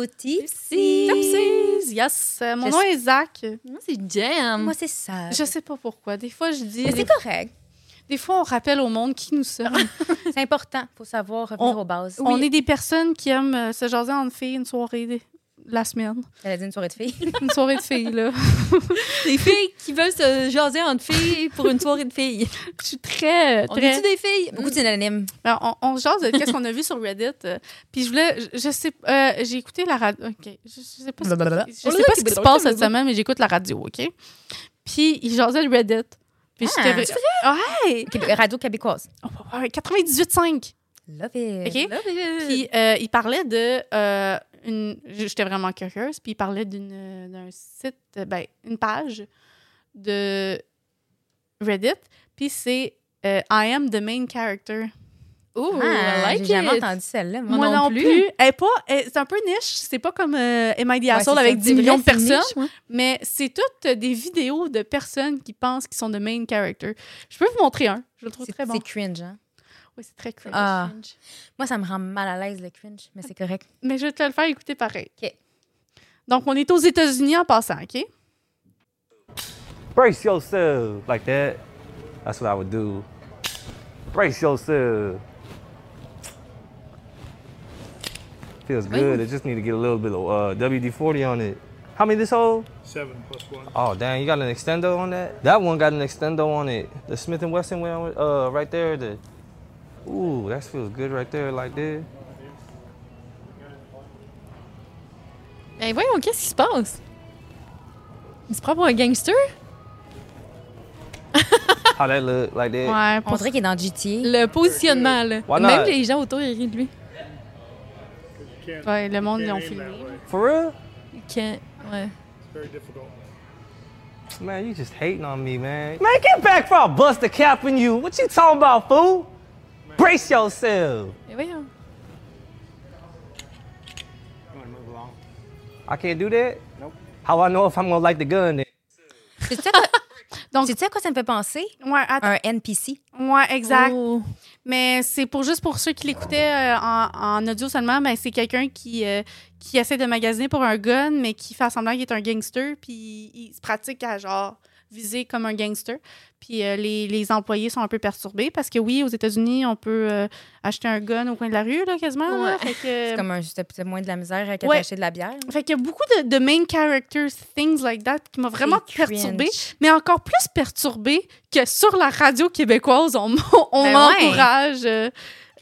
au Tipsy. Yes. Euh, Mon Je nom est Zach. Moi, c'est Jem. Moi, c'est ça. Je sais pas pourquoi. Des fois, je dis. C'est correct. des fois, on rappelle au monde qui nous sommes. C'est important. Il faut savoir revenir On- aux bases. On est des personnes qui aiment euh, se jaser entre filles une soirée la semaine. Elle a dit une soirée de filles. Une soirée de filles, là. Des filles qui veulent se jaser entre filles pour une soirée de filles. Je suis très. On très... est-tu des filles? Beaucoup de synonymes. Ben, on, on se jase de qu'est-ce qu'on a vu sur Reddit. euh, puis je voulais. Je, je sais. euh, j'ai écouté la radio. OK. Je, je sais pas, ce, Blablabla. je sais pas ce qui se passe cette semaine, mais j'écoute la radio, OK? Puis il jasait de Reddit. Puis Ah, j'étais. Ouais! Québé- Radio québécoise. Oh, ouais, 98.5. Love it. OK? Love it. Puis euh, il parlait de. Une... J'étais vraiment curieuse. Puis il parlait d'une, euh, d'un site, euh, ben, une page de Reddit. Puis c'est euh, I am the main character. Ooh, Ah, like J'ai jamais it. entendu celle-là. moi. Moi non plus. Elle est pas, elle- c'est un peu niche. C'est pas comme euh, Am I the Ouais, avec ça. 10 C'est millions de personnes. niche, ouais. Mais c'est toutes des vidéos de personnes qui pensent qu'ils sont the main character. Je peux vous montrer un. Je le trouve C'est très bon. c'est cringe, hein? Oui, c'est très cringe. Ah. Moi, ça me rend mal à l'aise, le cringe, mais c'est correct. Mais je vais te le faire écouter pareil. OK. Donc, on est aux États-Unis en passant, OK? Brace yourself like that. That's what I would do. Brace yourself. Feels good. I just need to get a little bit of uh, WD-40 on it. How many this hold? Seven plus one. Oh, dang, you got an extendo on that? That one got an extendo on it. The Smith & Wesson one, uh, right there. The, ooh, that feels good right there, like this. Ben voyons, qu'est-ce qui se passe? Il se prend pour un gangster? How that look, like that? Ouais, On dirait qu'il est dans GTA. Le positionnement, là. Why Même not? les gens autour, ils rient de lui. Can't, Ouais, le monde, ils ont filmé. that. For real? Can't- Ouais. It's very difficult. Man, you just hating on me, man. Man, get back before I bust a cap in you. What you talking about, fool? Brace yourself. Ben voyons. You want to move along? I can't do that? Nope. How I know if I'm gonna light the gun then? À quoi- Donc- sais-tu à quoi ça me fait penser? Ouais, attends. Un NPC. Ouais, exact. Oh. Mais c'est pour juste pour ceux qui l'écoutaient euh, en, en audio seulement, ben, c'est quelqu'un qui, euh, qui essaie de magasiner pour un gun, mais qui fait semblant qu'il est un gangster, puis il, se pratique à genre viser comme un gangster. Puis euh, les, les employés sont un peu perturbés parce que oui, aux États-Unis, on peut euh, acheter un gun au coin de la rue, là, quasiment. Ouais. C'est comme un, moins de la misère qu'à Ouais. acheter de la bière. fait qu'il y a beaucoup de, de main characters, things like that, qui m'a vraiment perturbée. Mais encore plus perturbée que sur la radio québécoise, on, on Ben m'encourage. euh,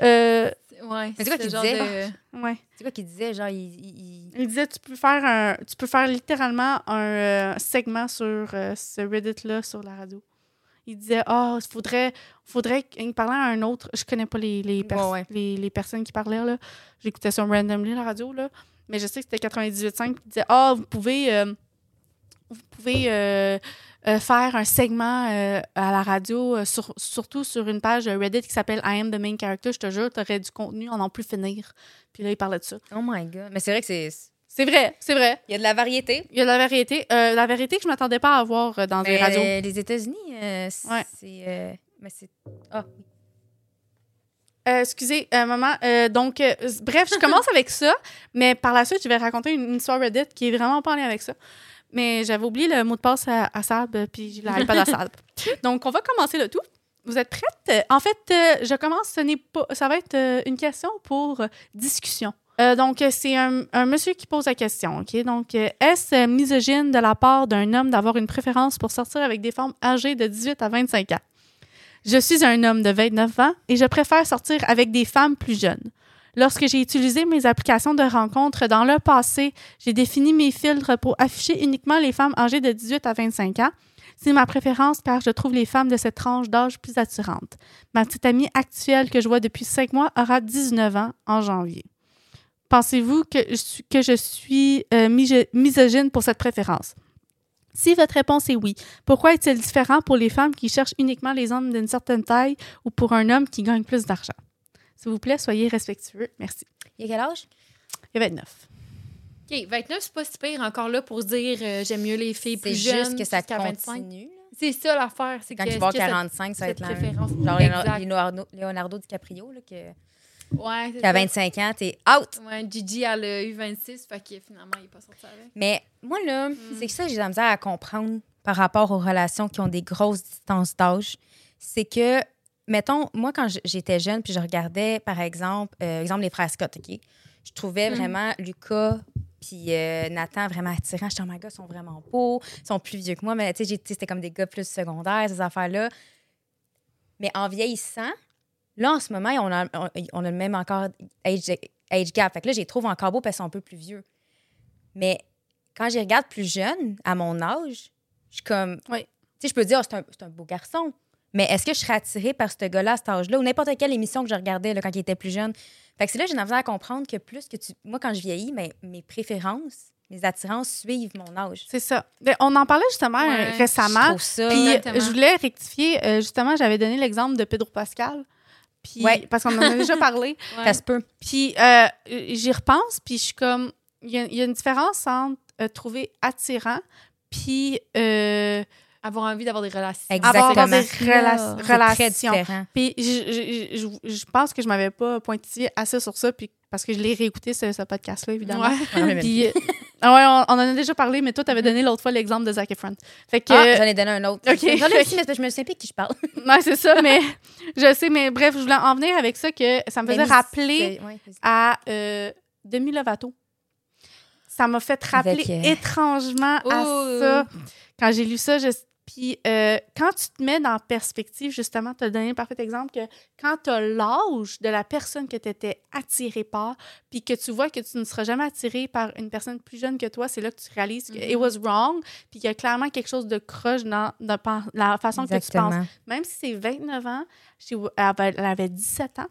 euh, Ouais. C'est quoi ce qu'il disait? de- ouais. C'est quoi qu'il disait? Genre, il. il- il- disait tu peux faire un, tu peux faire littéralement un euh, segment sur euh, ce Reddit là sur la radio. Il disait ah il faudrait faudrait qu'il parlait à un autre je connais pas les les, pers- Ouais, ouais. les, les personnes qui parlaient là j'écoutais ça randomly la radio là mais je sais que c'était 98.5 il disait ah vous pouvez euh, vous pouvez euh, euh, faire un segment euh, à la radio sur- surtout sur une page Reddit qui s'appelle I am the main character je te jure t'aurais du contenu en en plus finir puis là il parlait de ça Oh my God. Mais c'est vrai que c'est. c'est vrai c'est vrai Il y a de la variété. il y a de la. Euh, la vérité que je m'attendais pas à voir euh, dans des Mais, radios. les États-Unis, c'est. Ouais. mais c'est. Ah. Euh, excusez, euh, maman. euh, donc, bref, je commence avec ça, mais par la suite, je vais raconter une, une histoire Reddit qui est vraiment pas en lien avec ça. Mais j'avais oublié le mot de passe à, à Sab, euh, puis l'iPad à Sab. Donc, on va commencer le tout. Vous êtes prête? En fait, euh, je commence, ce n'est pas, ça va être euh, une question pour euh, discussion. Euh, donc, euh, c'est un, un monsieur qui pose la question, OK? Donc, euh, est-ce euh, misogyne de la part d'un homme d'avoir une préférence pour sortir avec des femmes âgées de 18 à 25 ans? Je suis un homme de 29 ans et je préfère sortir avec des femmes plus jeunes. Lorsque j'ai utilisé mes applications de rencontres dans le passé, j'ai défini mes filtres pour afficher uniquement les femmes âgées de 18 à 25 ans. C'est ma préférence car je trouve les femmes de cette tranche d'âge plus attirantes. Ma petite amie actuelle que je vois depuis 5 mois aura 19 ans en janvier. Pensez-vous que je suis, euh, miso- misogyne pour cette préférence? Si votre réponse est oui, pourquoi est-il différent pour les femmes qui cherchent uniquement les hommes d'une certaine taille ou pour un homme qui gagne plus d'argent? S'il vous plaît, soyez respectueux. Merci. Il y a quel âge? Il y a 29. OK, 29, c'est pas si pire encore là pour se dire euh, j'aime mieux les filles C'est plus jeunes. juste que ça jusqu'à 25. continue. C'est ça l'affaire. C'est Quand que- il va avoir que ça- 45, ça va être là. préférence. Genre. Leonardo, Leonardo DiCaprio, là, que Ouais, c'est à ça. 25 ans, t'es out. Ouais, Gigi, elle a eu 26, fait que finalement, il est pas sorti avec. Mais moi, là, c'est que ça que j'ai de la misère à comprendre par rapport aux relations qui ont des grosses distances d'âge. C'est que, mettons, moi, quand j'étais jeune, puis je regardais, par exemple, euh, exemple les frères Scott, OK? Je trouvais Mhm. vraiment Lucas puis euh, Nathan vraiment attirants. J'étais, oh my God, ils sont vraiment beaux. Ils sont plus vieux que moi, mais tu sais, c'était comme des gars plus secondaires, ces affaires-là. Mais en vieillissant, là, en ce moment, on a, on, on a le même encore age, age gap. Fait que là, je les trouve encore beaux parce qu'ils sont un peu plus vieux. Mais quand je les regarde plus jeunes, à mon âge, je suis comme. Oui. Tu sais, je peux dire, oh, c'est un, c'est un beau garçon. Mais est-ce que je serais attirée par ce gars-là à cet âge-là ou n'importe quelle émission que je regardais là, quand il était plus jeune? Fait que c'est là que j'ai l'impression à comprendre que plus que tu. Moi, quand je vieillis, mais mes préférences, mes attirances suivent mon âge. C'est ça. On en parlait justement Ouais, euh, Je récemment. trouve ça. Puis Exactement. je voulais rectifier. euh, justement, j'avais donné l'exemple de Pedro Pascal. Puis, Ouais. Parce qu'on en a déjà parlé. Ouais. Ça se peut. Puis euh, j'y repense, puis je suis comme. Il y, a- il y a une différence entre euh, trouver attirant, puis. Avoir envie d'avoir des relations. Exactement. Avoir des rela- très relations. différent. Puis je, je, je- je pense que je m'avais pas pointillé assez sur ça, puis parce que je l'ai réécouté, ce, ce podcast-là, évidemment. Ouais. Même Puis, euh, ah ouais, on, on en a déjà parlé, mais toi, tu avais donné l'autre fois l'exemple de Zac Efron. Fait que. Ah, j'en ai donné un autre. OK. J'en ai aussi, parce que je me souviens plus de qui je parle. Ouais, c'est ça, mais je sais, mais bref, je voulais en venir avec ça que ça me faisait Mais rappeler ouais, à euh, Demi Lovato. Ça m'a fait rappeler Avec, euh, étrangement à ça. Quand j'ai lu ça, je... puis euh, quand tu te mets dans perspective, justement, tu as donné un parfait exemple que quand tu as l'âge de la personne que tu étais attiré par, puis que tu vois que tu ne seras jamais attiré par une personne plus jeune que toi, c'est là que tu réalises que Mhm. it was wrong, puis qu'il y a clairement quelque chose de croche dans, la façon que tu penses. Exactement. Même si c'est 29 ans, elle avait 17 ans,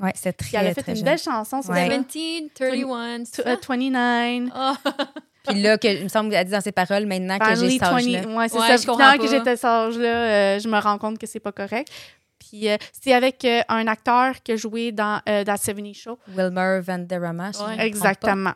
Ouais, c'est puis elle très, a fait très une jeune. belle chanson sur Ouais. ça. 17, 31, c'est Tw- euh, ça? 29. Oh. Puis là, que, il me semble qu'elle dit dans ses paroles maintenant que j'ai Finally, cet âge-là. 20. Ouais, c'est Ouais, ça. Finalement que j'étais cet âge-là, euh, je me rends compte que c'est pas correct. Puis euh, c'est avec euh, un acteur qui a joué dans euh, That 70 Show. Wilmer Vanderama. Ouais. Exactement.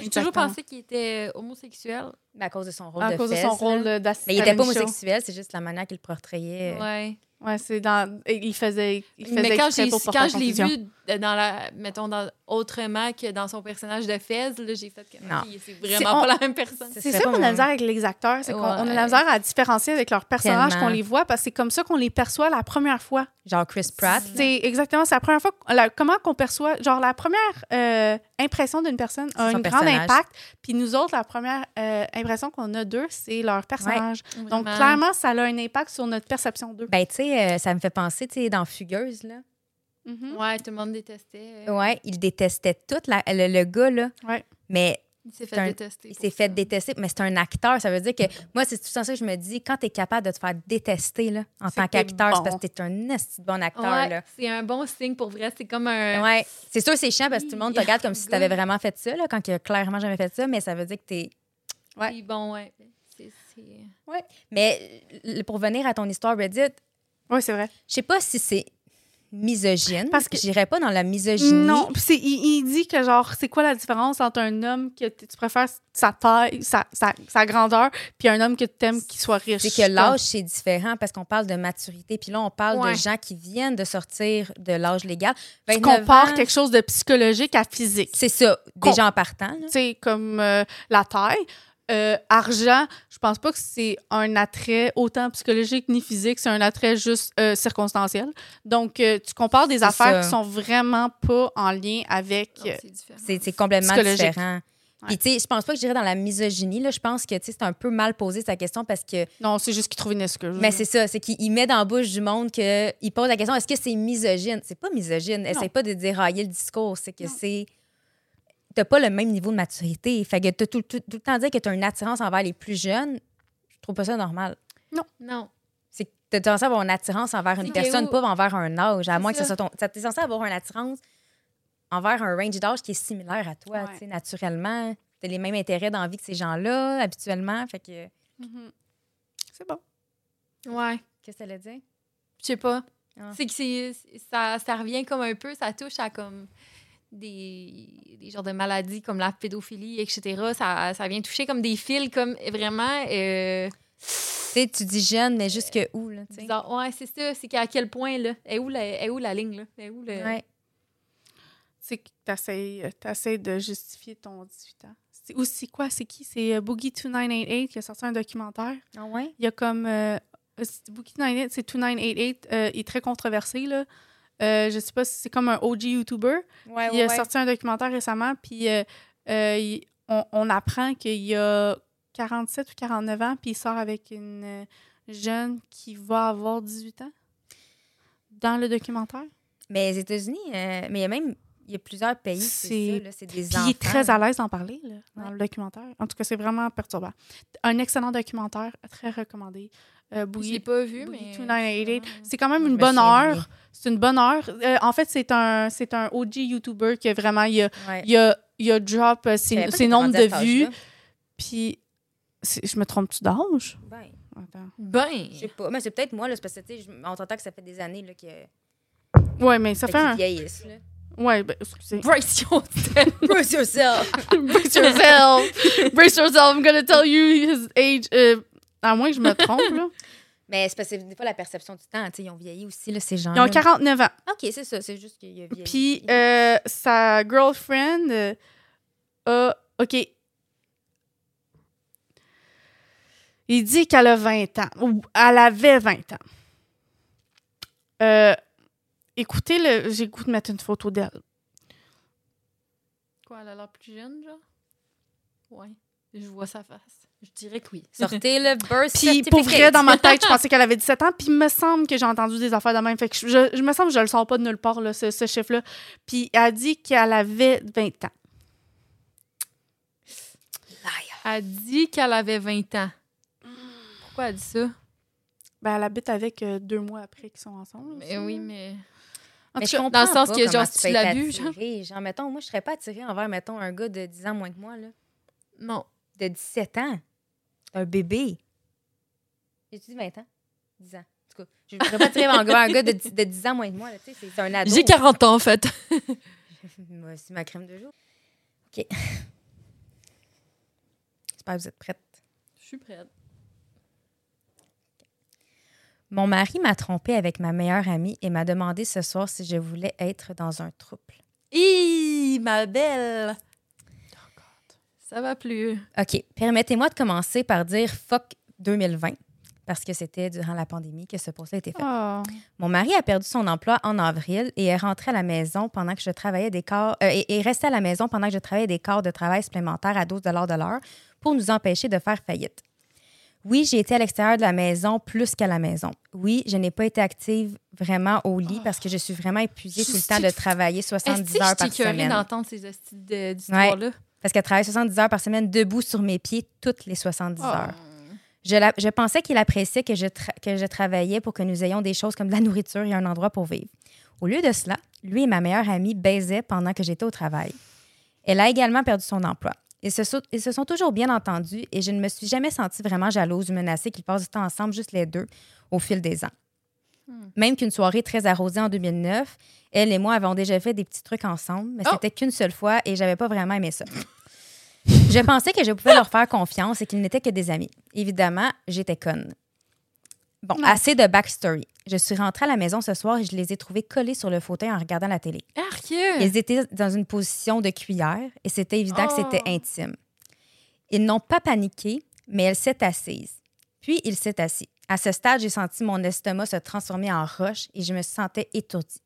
J'ai toujours pensé qu'il était homosexuel. Mais à cause de son rôle À de cause de son là. rôle That Mais il était pas 70 Show. homosexuel, c'est juste la manière qu'il le portrayait. euh, Ouais. Ouais, c'est dans. Il faisait. Il faisait Mais quand, pour quand je l'ai vu dans la, mettons, dans, autrement que dans son personnage de Fez, là, j'ai fait que Non. c'est vraiment on- pas la même personne. C'est ça qu'on a la misère avec les acteurs, c'est qu'on on a Ouais. la misère à différencier avec leurs personnages qu'on les voit parce que c'est comme ça qu'on les perçoit la première fois. Genre Chris Pratt. C'est exactement, c'est la première fois, qu'on- la- comment qu'on perçoit, genre la première euh, impression d'une personne a un grand impact, puis nous autres, la première euh, impression qu'on a d'eux, c'est leur personnage. Donc clairement, ça a un impact sur notre perception d'eux. Ben, tu sais, euh, ça me fait penser, tu sais, dans Fugueuse, là. Mhm. Ouais, tout le monde détestait. Ouais, il détestait tout, la- le, le gars, là. Ouais. Mais Il s'est fait un- détester. il s'est fait détester. Mais c'est un acteur. Ça veut dire que moi, c'est tout ça que je me dis. Quand tu es capable de te faire détester, là, en C'est tant que t'es qu'acteur, bon. c'est parce que tu es un bon acteur, Ouais, là. c'est un bon signe pour vrai. C'est comme un. Ouais. C'est sûr, c'est chiant parce que tout le monde te regarde comme si tu avais vraiment fait ça, là, quand il a clairement jamais fait ça, mais ça veut dire que tu es. Ouais. Puis bon, ouais. C'est, c'est... Mais euh, pour venir à ton histoire Reddit, Oui, c'est vrai. je sais pas si c'est misogyne. Parce que- J'irais pas dans la misogynie. Non, c'est- il, il dit que genre, c'est quoi la différence entre un homme que tu préfères sa taille, sa, sa, sa grandeur, puis un homme que tu aimes qui soit riche? C'est que l'âge, c'est différent parce qu'on parle de maturité. Puis là, on parle Ouais. de gens qui viennent de sortir de l'âge légal. Tu 29 compares ans, quelque chose de psychologique à physique. C'est ça, déjà en partant. Tu sais, comme euh, la taille. Euh, argent, je pense pas que c'est un attrait autant psychologique ni physique, c'est un attrait juste euh, circonstanciel. Donc, euh, tu compares des affaires ça. qui sont vraiment pas en lien avec. Euh, c'est complètement Psychologique. différent. Puis, tu sais, je pense pas que je dirais dans la misogynie. Là, je pense que tu sais, c'est un peu mal posé sa question parce que. non, c'est juste qu'ils trouvent une excuse. Mais c'est ça, c'est qu'il il met dans la bouche du monde qu'il pose la question est-ce que c'est misogyne? C'est pas misogyne. Essaye pas de dérailler le discours. C'est que c'est. T'as pas le même niveau de maturité. Fait que t'as tout, tout, tout le temps dire que t'as une attirance envers les plus jeunes, je trouve pas ça normal. Non. C'est que t'es censé avoir une attirance envers une personne, que- pas envers un âge. À moins que ce ça. soit ton. T'es censé avoir une attirance envers un range d'âge qui est similaire à toi, Ouais. tu sais, naturellement. T'as les mêmes intérêts dans la vie que ces gens-là, habituellement. Fait que. Mhm. C'est bon. Ouais. Qu'est-ce que ça veut dire? Je sais pas. Ah. C'est que c'est, ça, ça revient comme un peu, ça touche à comme des, des genres de maladies comme la pédophilie, etc. Ça, ça vient toucher comme des fils, comme vraiment. Euh, Tu sais, tu dis jeune, mais jusque où, là, tu sais? Ouais, c'est ça. C'est qu'à quel point, là? Est où la, est où la ligne, là? Est où le... Ouais. sais, que t'essayes, euh, t'essayes de justifier ton 18 ans. C'est aussi quoi? C'est qui? C'est euh, Boogie 2988 qui a sorti un documentaire. Ah ouais? Il y a comme. euh, c'est- Boogie 2988, c'est 2988. euh, il est très controversé, là. Euh, je sais pas si c'est comme un OG YouTuber. Ouais, il a sorti un documentaire récemment, puis euh, euh, il- on, on apprend qu'il a 47 ou 49 ans, puis il sort avec une euh, jeune qui va avoir 18 ans dans le documentaire. Mais les États-Unis, mais il y a même il y a plusieurs pays, C'est- c'est ça, là, c'est des Puis enfants. il est très à l'aise d'en parler là, dans Ouais. le documentaire. En tout cas, c'est vraiment perturbant. Un excellent documentaire, très recommandé. Euh, Je Boogie, l'ai pas vu, Boogie mais. 2988. sûrement. C'est quand même Je une bonne heure. C'est une bonne heure. Euh, en fait, c'est un, c'est un OG YouTuber qui a vraiment, il a, Ouais. il a, il a drop euh, Je ses, ses nombres de vues. Puis, je me trompe-tu d'âge? Ben, Attends. Ben. je sais pas. Mais c'est peut-être moi, là, c'est parce que, tu sais, je- on t'entend que ça fait des années, là, que, Ouais, mais ça fait fait un. vieillissent, là. Ouais, ben, excusez. Brace yourself. Brace yourself! Brace yourself! Brace yourself! I'm gonna tell you his age. Euh, à moins que je me trompe, là. Mais c'est parce que c'est des fois la perception du temps, ils ont vieilli aussi, là, ces gens Ils ont 49 ans. OK, c'est ça, c'est juste qu'il a vieilli. Puis, euh, sa girlfriend euh, a. OK. Il dit qu'elle a 20 ans. Ou elle avait 20 ans. Euh, écoutez, le, j'ai goût de mettre une photo d'elle. Quoi, elle a l'air plus jeune, genre? Ouais. Je vois sa face. Je dirais que oui. Sortez le birth Puis pour vrai, dans ma tête, je pensais qu'elle avait 17 ans. Puis il me semble que j'ai entendu des affaires de même. Fait que je, me semble que je le sors pas de nulle part, là, ce, ce chiffre-là. Puis elle a dit qu'elle avait 20 ans. Elle dit qu'elle avait 20 ans. Pourquoi elle dit ça? Ben, elle habite avec euh, deux mois après qu'ils sont ensemble. Mais oui, mais. En Mais je comprends dans le sens que, genre, tu si peux tu l'as vu. Genre, mettons, moi, je serais pas attirée envers, mettons, un gars de 10 ans moins que moi, là. Non. De 17 ans. Un bébé. J'ai-tu dit 20 ans? 10 ans. En tout cas, je ne serais pas envers un gars de 10, de 10 ans moins que moi, là. Tu sais, c'est- c'est un ado. J'ai 40 ans, en fait. Moi, c'est ma crème de jour. OK. J'espère que vous êtes prête. Je suis prête. Mon mari m'a trompée avec ma meilleure amie et m'a demandé ce soir si je voulais être dans un trouble. Hi, ma belle! Ça va plus. OK. Permettez-moi de commencer par dire fuck 2020 parce que c'était durant la pandémie que ce post-là a été fait. Ah. Mon mari a perdu son emploi en avril et est rentré à la maison pendant que je travaillais des quarts euh, et est resté à la maison pendant que je travaillais des quarts de travail supplémentaires à 12 de l'heure pour nous empêcher de faire faillite. Oui, j'ai été à l'extérieur de la maison plus qu'à la maison. Oui, je n'ai pas été active vraiment au lit parce que je suis vraiment épuisée tout le temps de travailler 70 Est-ce que heures je par t'ai écœurée semaine. d'entendre ces d'histoires-là? Parce qu'elle travaille 70 heures par semaine debout sur mes pieds toutes les 70 Oh. heures. Je, la- je pensais qu'il appréciait que je, que je travaillais pour que nous ayons des choses comme de la nourriture et un endroit pour vivre. Au lieu de cela, lui et ma meilleure amie baisaient pendant que j'étais au travail. Elle a également perdu son emploi. Ils se, sont, ils se sont toujours bien entendus et je ne me suis jamais sentie vraiment jalouse ou menacée qu'ils passent du temps ensemble, juste les deux, au fil des ans. Même qu'une soirée très arrosée en 2009, elle et moi avons déjà fait des petits trucs ensemble, mais Oh! c'était qu'une seule fois et j'avais pas vraiment aimé ça. Je pensais que je pouvais leur faire confiance et qu'ils n'étaient que des amis. Évidemment, j'étais conne. Bon, Non. assez de backstory. Je suis rentrée à la maison ce soir et je les ai trouvés collés sur le fauteuil en regardant la télé. Ils étaient dans une position de cuillère et c'était évident que c'était Oh. intime. Ils n'ont pas paniqué, mais elle s'est assise. Puis il s'est assis. À ce stade, j'ai senti mon estomac se transformer en roche et je me sentais étourdie.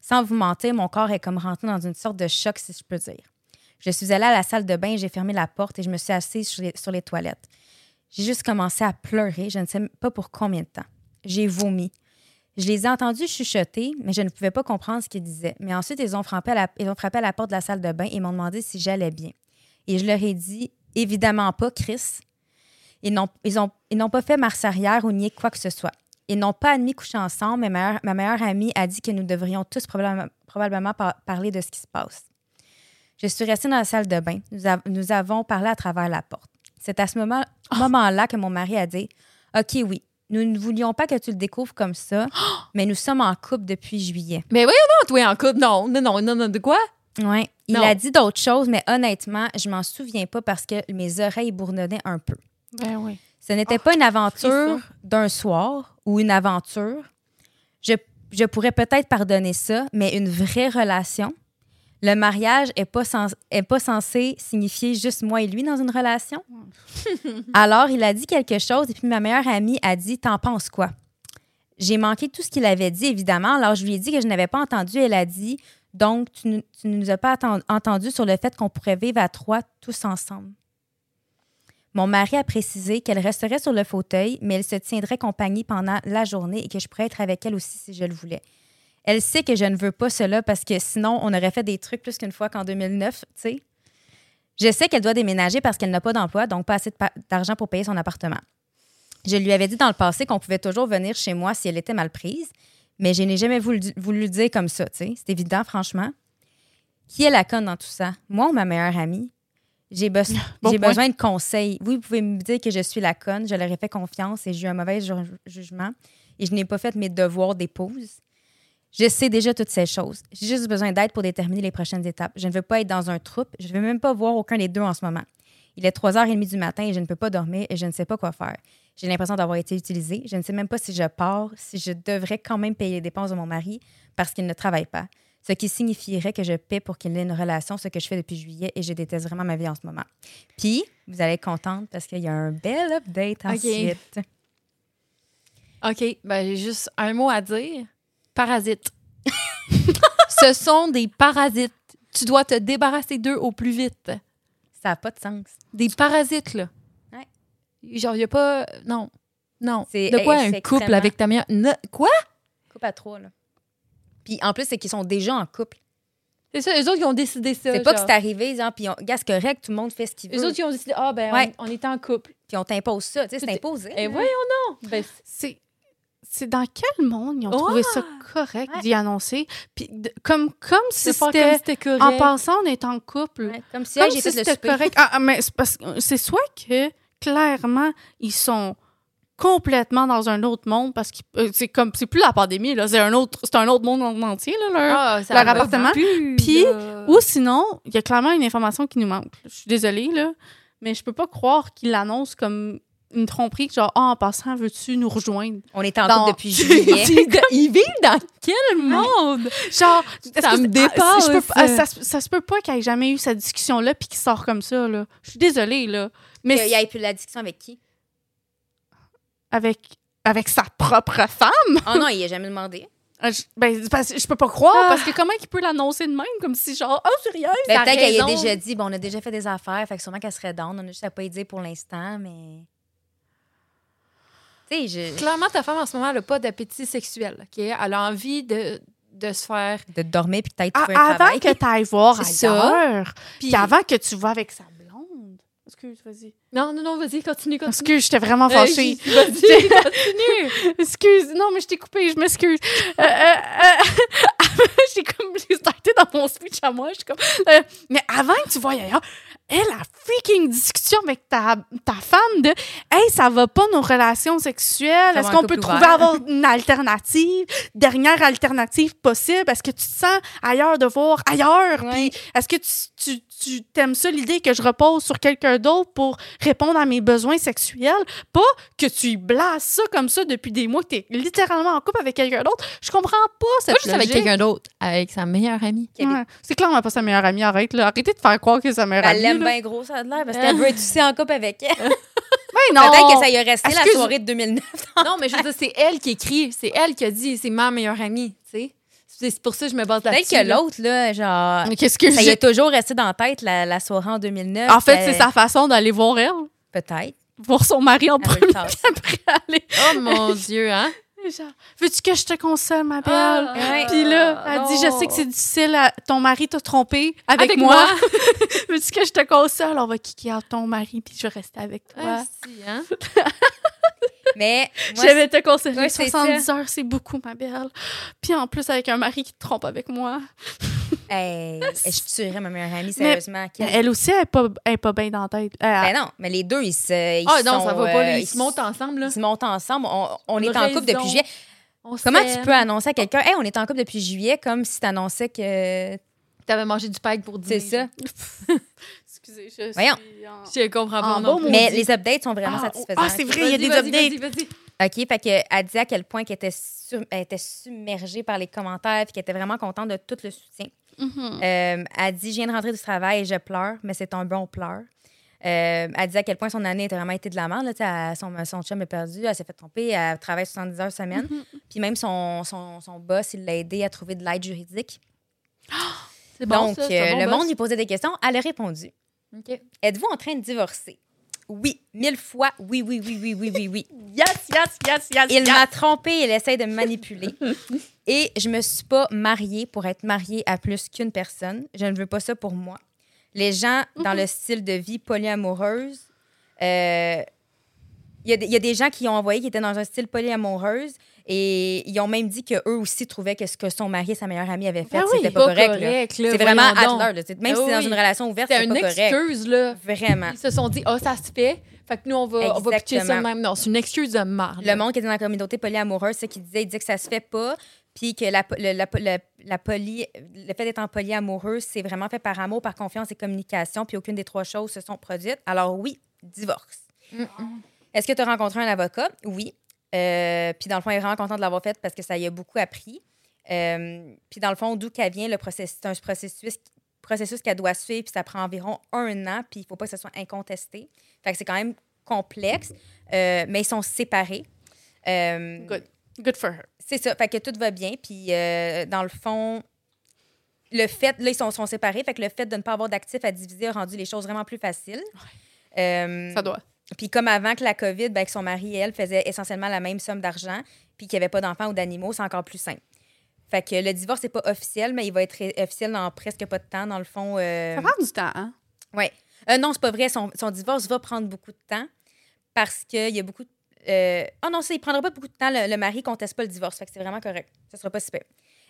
Sans vous mentir, mon corps est comme rentré dans une sorte de choc, si je peux dire. Je suis allée à la salle de bain, j'ai fermé la porte et je me suis assise sur les, toilettes. J'ai juste commencé à pleurer, je ne sais pas pour combien de temps. J'ai vomi. Je les ai entendus chuchoter, mais je ne pouvais pas comprendre ce qu'ils disaient. Mais ensuite, ils ont, frappé à la, ils ont frappé à la porte de la salle de bain et m'ont demandé si j'allais bien. Et je leur ai dit, évidemment pas, Chris. Ils n'ont ils ont, ils n'ont pas fait marche arrière ou nié quoi que ce soit. Ils n'ont pas admis coucher ensemble, mais ma meilleure, ma meilleure amie a dit que nous devrions tous probablement, probablement par- parler de ce qui se passe. Je suis restée dans la salle de bain. Nous, av- nous avons parlé à travers la porte. C'est à ce moment- moment-là que mon mari a dit OK, oui, nous ne voulions pas que tu le découvres comme ça, mais nous sommes en couple depuis juillet. Mais voyons donc, toi, en couple. Non, non, non, non, non, de quoi? Ouais. Il Non. a dit d'autres choses, mais honnêtement, je m'en souviens pas parce que mes oreilles bourdonnaient un peu. Ben oui. Ce n'était Oh, pas une aventure frisson. d'un soir ou une aventure. Je, je pourrais peut-être pardonner ça, mais une vraie relation. Le mariage est pas, sens- est pas censé signifier juste moi et lui dans une relation. Alors, il a dit quelque chose et puis ma meilleure amie a dit T'en penses quoi? J'ai manqué tout ce qu'il avait dit, évidemment. Alors, je lui ai dit que je n'avais pas entendu. Elle a dit Donc, tu ne nous as pas entendu sur le fait qu'on pourrait vivre à trois tous ensemble. Mon mari a précisé qu'elle resterait sur le fauteuil, mais elle se tiendrait compagnie pendant la journée et que je pourrais être avec elle aussi si je le voulais. Elle sait que je ne veux pas cela parce que sinon, on aurait fait des trucs plus qu'une fois qu'en 2009, tu sais. Je sais qu'elle doit déménager parce qu'elle n'a pas d'emploi, donc pas assez d'argent pour payer son appartement. Je lui avais dit dans le passé qu'on pouvait toujours venir chez moi si elle était mal prise, mais je n'ai jamais voulu, voulu dire comme ça, tu sais. C'est évident, franchement. Qui est la conne dans tout ça? Moi ou ma meilleure amie? J'ai Bon besoin de conseils. Vous pouvez me dire que je suis la conne. Je leur ai fait confiance et j'ai eu un mauvais ju- jugement et je n'ai pas fait mes devoirs d'épouse. Je sais déjà toutes ces choses. J'ai juste besoin d'aide pour déterminer les prochaines étapes. Je ne veux pas être dans un troupe. Je ne veux même pas voir aucun des deux en ce moment. Il est 3h30 du matin et je ne peux pas dormir et je ne sais pas quoi faire. J'ai l'impression d'avoir été utilisée. Je ne sais même pas si je pars, si je devrais quand même payer les dépenses de mon mari parce qu'il ne travaille pas. Ce qui signifierait que je paie pour qu'il ait une relation, ce que je fais depuis juillet et je déteste vraiment ma vie en ce moment. Puis, vous allez être contente parce qu'il y a un bel update ensuite. OK, ben j'ai juste un mot à dire. Parasites. Ce sont des parasites. Tu dois te débarrasser d'eux au plus vite. Ça n'a pas de sens. Des parasites, là. Ouais. Genre, il n'y a pas... Non. Non. C'est- De quoi un couple avec ta meilleure... Ne- Quoi? Couple à trois, là. Puis en plus, c'est qu'ils sont déjà en couple. C'est ça, eux autres qui ont décidé ça. C'est pas que genre. c'est arrivé, genre, puis on, gars, c'est correct, tout le monde fait ce qu'il Eux veut. autres qui ont décidé, ah, ben, Ouais. on, on est en couple. Puis on t'impose ça, tu sais, c'est Tout imposé. Et là. voyons non. Ben, c'est- C'est. C'est dans quel monde ils ont trouvé ça correct Ouais. d'y annoncer? Puis de- comme, comme si c'est faire comme c'était. si c'était correct. En passant, on est en couple. Ouais, Comme si Comme hey, j'ai si fait le c'était souper. correct. Ah, ah, mais c'est parce que c'est soit que clairement ils sont complètement dans un autre monde parce que euh, c'est comme c'est plus la pandémie là, c'est un autre c'est un autre monde en entier là. leur- Ah, ça leur appartement. plus, Puis, là. Ou sinon, il y a clairement une information qui nous manque. Je suis désolée là, mais je peux pas croire qu'ils l'annoncent comme une tromperie, genre ah, en passant veux-tu nous rejoindre? On est en Dans- couple depuis juillet. Ils vivent dans quel monde? Genre, Ça que me c'est- dépasse. ah, peux ah, ça, se- ça se peut pas qu'il ait jamais eu cette discussion-là puis qu'il sort comme ça, là. Je suis désolée, là. Mais Mais il y a eu la discussion avec qui? Avec, avec sa propre femme, Oh non, il a jamais demandé. euh, je, ben, c'est parce- je peux pas croire, Ah. parce que comment il peut l'annoncer de même, comme si genre, oh, sérieux? Ben, T'as Peut-être qu'elle a raison. déjà dit, bon, on a déjà fait des affaires, fait que sûrement qu'elle serait down. On a juste à pas y dire pour l'instant, mais. Tu sais, je. Clairement, ta femme, en ce moment, elle n'a pas d'appétit sexuel. OK? Elle a envie de, de se faire... De dormir puis peut-être Ah, trouver un avant travail. que tu ailles voir C'est ça. ailleurs, Puis- puis avant que tu vas avec sa blonde. Excuse, vas-y. Non, non, non, vas-y, continue, continue. Excuse, j'étais vraiment Euh, fâchée. Vas-y, continue. Excuse, non, mais je t'ai coupé, je m'excuse. Euh, euh, euh, j'ai comme, j'ai starté dans mon speech à moi, je suis comme, euh, mais avant que tu voyes ailleurs, elle a freaking discussion avec ta, ta femme de, hey, ça va pas nos relations sexuelles, est-ce qu'on peut trouver avoir une alternative, dernière alternative possible, est-ce que tu te sens ailleurs de voir ailleurs, Ouais. puis est-ce que tu, tu, tu t'aimes ça l'idée que je repose sur quelqu'un d'autre pour répondre à mes besoins sexuels, pas que tu blases ça comme ça depuis des mois, que t'es littéralement en couple avec quelqu'un d'autre. Je comprends pas cette Pas juste avec quelqu'un d'autre, avec sa meilleure amie. Ouais. C'est clairement pas sa meilleure amie, arrête là. Arrêtez de faire croire que c'est sa meilleure Ben, Elle amie. l'aime bien gros, ça a l'air, parce qu'elle veut être aussi en couple avec elle. Ben non. Peut-être que ça y a resté la soirée de 2009. Non, mais je veux dire, c'est elle qui écrit. C'est elle qui a dit, c'est ma meilleure amie, tu sais. C'est pour ça que je me base là-dessus. Peut-être que l'autre, là, genre. Qu'est-ce que Ça y j'ai a toujours resté dans la tête, la, la soirée en 2009. En fait, qu'elle- c'est sa façon d'aller voir elle, Peut-être. voir son mari en premier, après aller. Oh mon Dieu, hein? Genre, veux-tu que je te console, ma belle? Ah, Ouais. Puis là, elle dit, je sais que c'est difficile, à- ton mari t'a trompé avec, Avec moi. moi. Veux-tu que je te console? On va kicker ton mari, puis je vais rester avec toi. Ah, si, hein? Mais. moi, je vais te consoler. Ouais, c'est 70 heures, c'est beaucoup, ma belle. Puis en plus, avec un mari qui te trompe avec moi. Hey, je tuerais ma meilleure amie, sérieusement. Mais Elle aussi, elle est pas, elle est pas bien dans la tête. Euh, Ben non, mais les deux, ils se. Ils Ah non, sont, ça va pas. là, euh, Ils se montent ensemble, là. Ils se montent ensemble. On, on est en couple depuis juillet. On Comment tu peux annoncer à quelqu'un, hey, on est en couple depuis juillet, comme si tu annonçais que. T'avais mangé du peg pour dîner. C'est ça. Excusez, je Voyons. suis en- Je comprends pas bon. Mais dit. les updates sont vraiment Ah, satisfaisants. ah, c'est vrai, il y a des updates. vas-y, vas-y. OK, fait que, elle disait à quel point qu'elle était, sur- elle était submergée par les commentaires puis qu'elle était vraiment contente de tout le soutien. Mhm. Euh, elle dit Je viens de rentrer du travail et je pleure, mais c'est un bon pleur. Euh, elle dit à quel point son année a vraiment été de la merde. là, son, son chum est perdu, elle s'est fait tromper, elle travaille 70 heures semaine. Mhm. Puis même son, son, son boss, il l'a aidé à trouver de l'aide juridique. C'est bon, Donc, ça, euh, bon le boss. monde lui posait des questions. Elle a répondu OK. Êtes-vous en train de divorcer? Oui, mille fois, oui, oui, oui, oui, oui, oui, oui. Yes, yes, yes, yes, Il yes. m'a trompé, il essaie de me manipuler. Et je me suis pas mariée pour être mariée à plus qu'une personne. Je ne veux pas ça pour moi. Les gens dans le style de vie polyamoureuse, euh, y, il y a des gens qui ont envoyé qui étaient dans un style polyamoureuse et ils ont même dit qu'eux aussi trouvaient que ce que son mari et sa meilleure amie avaient fait, Ah oui, c'était pas, correct. là. correct, là, C'est vraiment. C'est- Même Ah si c'est dans oui. une relation ouverte, c'est une pas correct. excuse, là. Vraiment. Ils se sont dit, ah, ça se fait. Fait que nous, on va, on va pitcher ça même. Non, c'est une excuse de marde. Le monde qui était dans la communauté polyamoureuse, c'est qu'il disait, il disait que ça se fait pas, puis que la, le, la, la- la poly, le fait d'être en polyamoureux, c'est vraiment fait par amour, par confiance et communication, puis aucune des trois choses se sont produites. Alors oui, divorce. Mm, Est-ce que tu as rencontré un avocat? Oui. Euh, puis dans le fond, elle est vraiment contente de l'avoir fait parce que ça y a beaucoup appris. Euh, puis dans le fond, d'où qu'elle vient, le processus, c'est un processus, processus qu'elle doit suivre, puis ça prend environ un an, puis il faut pas que ce soit incontesté. Fait que c'est quand même complexe, euh, mais ils sont séparés. Euh, Good. Good for her. c'est ça, fait que tout va bien. Puis dans le fond, le fait, là, ils sont, sont séparés, fait que le fait de ne pas avoir d'actifs à diviser a rendu les choses vraiment plus faciles. Ça doit. Puis comme avant que la COVID, ben, que son mari et elle faisaient essentiellement la même somme d'argent, puis qu'il n'y avait pas d'enfants ou d'animaux, c'est encore plus simple. Fait que le divorce n'est pas officiel, mais il va être officiel dans presque pas de temps. Dans le fond, euh, Ça prend du temps, hein? ouais. Euh, non, c'est pas vrai. Son, son divorce va prendre beaucoup de temps parce qu'il y a beaucoup de. euh, Oh non, ça, il prendra pas beaucoup de temps. Le, le mari conteste pas le divorce. Fait que c'est vraiment correct. Ça sera pas super.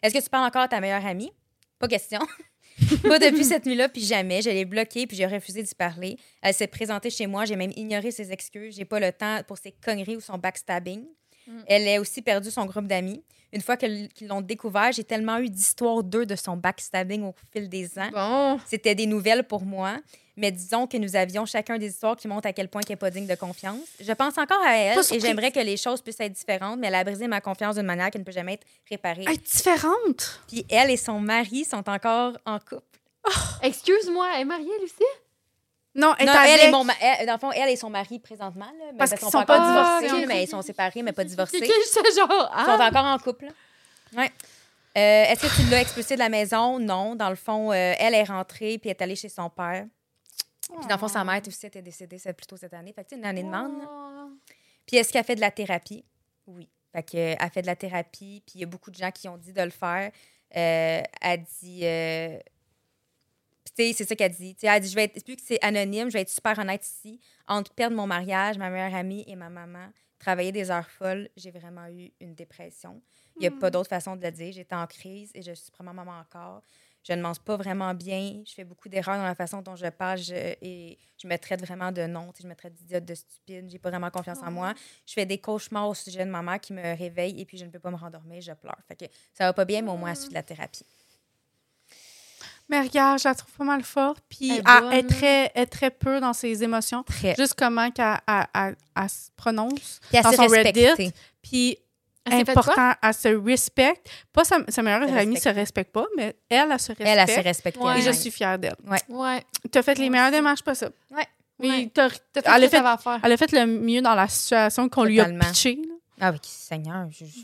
Est-ce que tu parles encore à ta meilleure amie? Pas question. pas depuis cette nuit-là, puis jamais. Je l'ai bloquée, puis j'ai refusé d'y parler. Elle s'est présentée chez moi. J'ai même ignoré ses excuses. J'ai pas le temps pour ses conneries ou son backstabbing. Mm. Elle a aussi perdu son groupe d'amis. Une fois qu'ils l'ont découvert, j'ai tellement eu d'histoires d'eux de son backstabbing au fil des ans. Bon. C'était des nouvelles pour moi, mais disons que nous avions chacun des histoires qui montrent à quel point elle n'est pas digne de confiance. Je pense encore à elle et j'aimerais que les choses puissent être différentes, mais elle a brisé ma confiance d'une manière qui ne peut jamais être réparée. Elle est différente. Puis elle et son mari sont encore en couple. Excuse-moi, elle est mariée, Lucie? Non, elle est Non, elle avec- et mon ma- elle- dans le fond, elle et son mari présentement, là, mais Parce parce, qu'ils qu'on sont pas pas encore divorcés. mais ils sont séparés, mais pas divorcés. Genre, Ils sont ah. encore en couple. Ouais. Euh, Est-ce que tu l'as expulsée de la maison? Non. Dans le fond, euh, elle est rentrée puis est allée chez son père. Puis dans le fond, sa mère aussi était décédée c'est plutôt cette année. Fait que une année de demande. là. Puis est-ce qu'elle fait de la thérapie? Oui. Fait que, euh, elle fait de la thérapie, puis il y a beaucoup de gens qui ont dit de le faire. Euh, elle dit. euh, c'est ça qu'elle dit. Tu sais, elle dit je vais être, vu que c'est anonyme, je vais être super honnête ici. Entre perdre mon mariage, ma meilleure amie et ma maman, travailler des heures folles, j'ai vraiment eu une dépression. Il n'y a pas d'autre façon de le dire. J'étais en crise et je suis probablement encore. Je ne mange pas vraiment bien. Je fais beaucoup d'erreurs dans la façon dont je parle je- et je me traite vraiment de non. Je me traite d'idiote, de stupide. J'ai pas vraiment confiance en moi. Je fais des cauchemars au sujet de ma mère qui me réveille et puis je ne peux pas me rendormir. Je pleure. Fait que ça va pas bien, mais au moins, elle suit de la thérapie. Mais regarde, je la trouve pas mal forte. Puis Elle elle, très, elle très peu dans ses émotions. Très. Juste comment qu'elle elle- elle- elle se prononce. Puis elle dans se son. Reddit. Puis Important, elle se respecte. Pas sa, sa meilleure Se amie se respecte. pas, mais elle, elle se respecte. Elle, elle se respecte. Ouais. Et je suis fière d'elle. Ouais. Tu as fait les meilleures démarches possibles. Ouais. Oui, Ouais. elle, a fait, elle a fait le mieux dans la situation qu'on lui a pitché. là. Ah oui, Seigneur. je- je-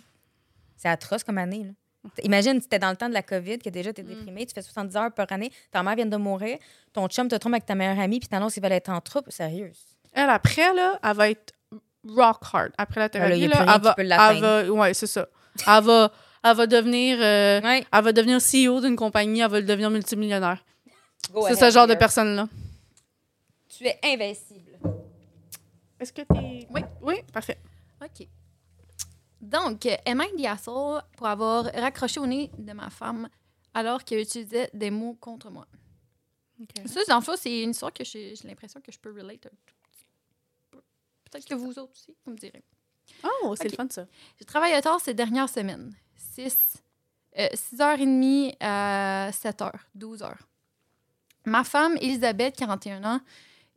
C'est atroce comme année. Là. Imagine, c'était dans le temps de la COVID, que déjà, tu es Mm. déprimé, tu fais 70 heures par année, ta mère vient de mourir, ton chum te trompe avec ta meilleure amie, puis t'annonces qu'il va être en troupe. Sérieuse. Elle, après, là, elle va être rock hard. Après la là, thérapie, là, rien elle va, elle va- ouais, c'est ça. Elle va, elle va devenir, euh, Ouais. elle va devenir CEO d'une compagnie, elle va devenir multimillionnaire. C'est ce genre de personne-là. Tu es invincible. Est-ce que t'es... Oui. Oui, parfait. OK. Donc, am I the asshole pour avoir raccroché au nez de ma femme alors qu'elle utilisait des mots contre moi? Ça, dans le fond, c'est une histoire que j'ai j'ai l'impression que je peux relate un tout petit peu. Peut-être que vous autres aussi, vous me direz. Oh, c'est le fun, ça. J'ai travaillé tard ces dernières semaines. 6 6h30 à 7h, 12h. Ma femme, Elisabeth, 41 ans,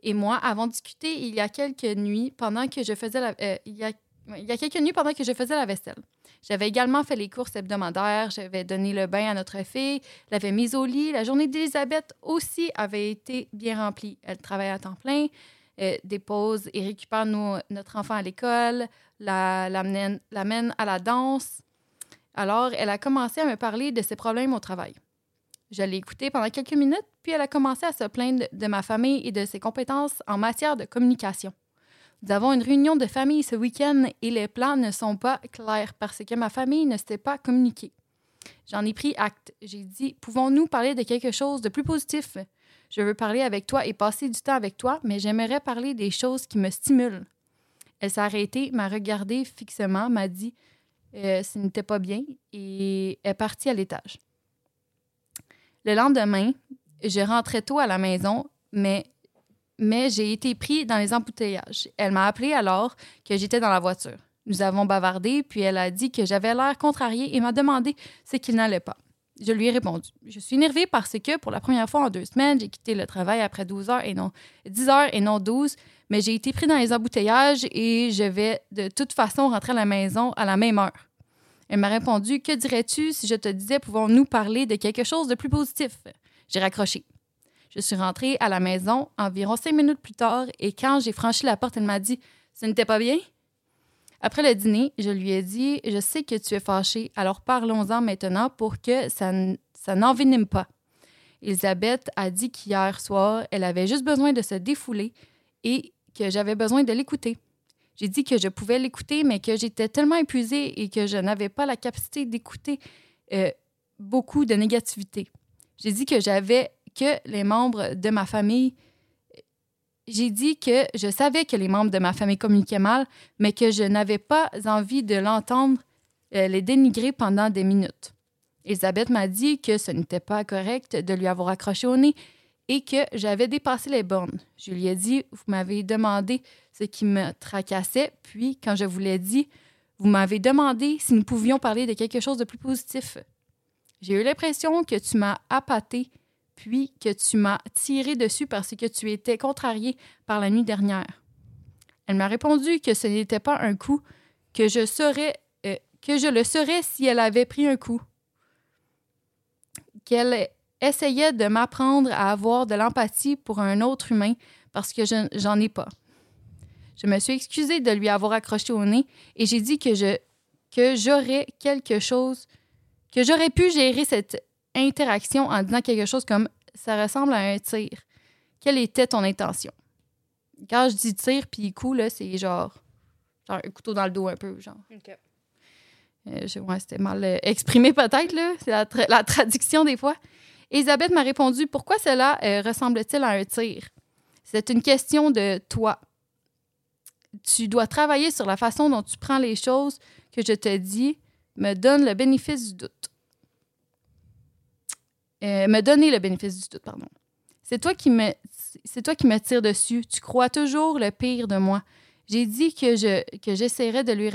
et moi avons discuté il y a quelques nuits pendant que je faisais la... euh, il y a il y a quelques nuits pendant que je faisais la vaisselle. J'avais également fait les courses hebdomadaires, j'avais donné le bain à notre fille, l'avais mise au lit. La journée d'Elisabeth aussi avait été bien remplie. Elle travaille à temps plein, euh, dépose et récupère notre enfant à l'école, la- l'amène l'amène à la danse. Alors, elle a commencé à me parler de ses problèmes au travail. Je l'ai écoutée pendant quelques minutes, puis elle a commencé à se plaindre de ma famille et de ses compétences en matière de communication. Nous avons une réunion de famille ce week-end et les plans ne sont pas clairs parce que ma famille ne s'était pas communiquée. J'en ai pris acte. J'ai dit Pouvons-nous parler de quelque chose de plus positif? Je veux parler avec toi et passer du temps avec toi, mais j'aimerais parler des choses qui me stimulent. Elle s'est arrêtée, m'a regardé fixement, m'a dit euh, ce n'était pas bien et est partie à l'étage. Le lendemain, je rentrais tôt à la maison, mais, mais j'ai été pris dans les embouteillages. Elle m'a appelé alors que j'étais dans la voiture. Nous avons bavardé, puis elle a dit que j'avais l'air contrariée et m'a demandé ce qu'il n'allait pas. Je lui ai répondu. Je suis énervée parce que pour la première fois en deux semaines, j'ai quitté le travail après 12 heures et non 10 heures et non 12, mais j'ai été pris dans les embouteillages et je vais de toute façon rentrer à la maison à la même heure. Elle m'a répondu Que dirais-tu si je te disais pouvons-nous parler de quelque chose de plus positif J'ai raccroché. Je suis rentrée à la maison environ cinq minutes plus tard et quand j'ai franchi la porte, elle m'a dit Ce n'était pas bien Après le dîner, je lui ai dit Je sais que tu es fâchée, alors parlons-en maintenant pour que ça n'envenime pas. Elisabeth a dit qu'hier soir, elle avait juste besoin de se défouler et que j'avais besoin de l'écouter. J'ai dit que je pouvais l'écouter, mais que j'étais tellement épuisée et que je n'avais pas la capacité d'écouter euh, beaucoup de négativité. J'ai dit que j'avais que les membres de ma famille. J'ai dit que je savais que les membres de ma famille communiquaient mal, mais que je n'avais pas envie de l'entendre euh, les dénigrer pendant des minutes. Elisabeth m'a dit que ce n'était pas correct de lui avoir accroché au nez et que j'avais dépassé les bornes. Je lui ai dit, vous m'avez demandé ce qui me tracassait, puis quand je vous l'ai dit, vous m'avez demandé si nous pouvions parler de quelque chose de plus positif. J'ai eu l'impression que tu m'as appâté, puis que tu m'as tiré dessus parce que tu étais contrarié par la nuit dernière. Elle m'a répondu que ce n'était pas un coup, que je serais, euh, que je le serais si elle avait pris un coup. Qu'elle essayait de m'apprendre à avoir de l'empathie pour un autre humain parce que je j'en ai pas. Je me suis excusée de lui avoir accroché au nez et j'ai dit que je que j'aurais quelque chose que j'aurais pu gérer cette interaction en disant quelque chose comme ça ressemble à un tir. Quelle était ton intention? Quand je dis tir puis coup là, c'est genre genre un couteau dans le dos un peu genre. Euh, je- ouais, c'était mal euh, exprimé peut-être, là. C'est la, tra- la traduction des fois. Elisabeth m'a répondu Pourquoi cela euh, ressemble-t-il à un tir? C'est une question de toi. Tu dois travailler sur la façon dont tu prends les choses que je te dis, me donne le bénéfice du doute. Euh, me donner le bénéfice du doute, pardon. C'est toi qui me c'est toi qui me tire dessus. Tu crois toujours le pire de moi. J'ai dit que je que j'essaierais de lui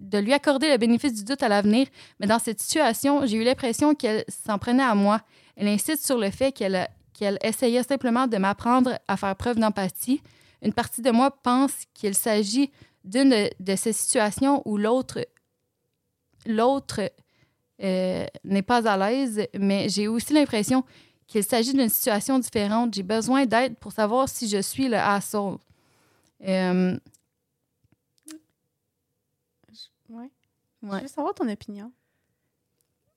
de lui accorder le bénéfice du doute à l'avenir, mais dans cette situation, j'ai eu l'impression qu'elle s'en prenait à moi. Elle insiste sur le fait qu'elle qu'elle essayait simplement de m'apprendre à faire preuve d'empathie. Une partie de moi pense qu'il s'agit d'une de ces situations où l'autre l'autre euh, n'est pas à l'aise, mais j'ai aussi l'impression qu'il s'agit d'une situation différente. J'ai besoin d'aide pour savoir si je suis le asshole. Euh, Ouais. ouais. Je veux savoir ton opinion.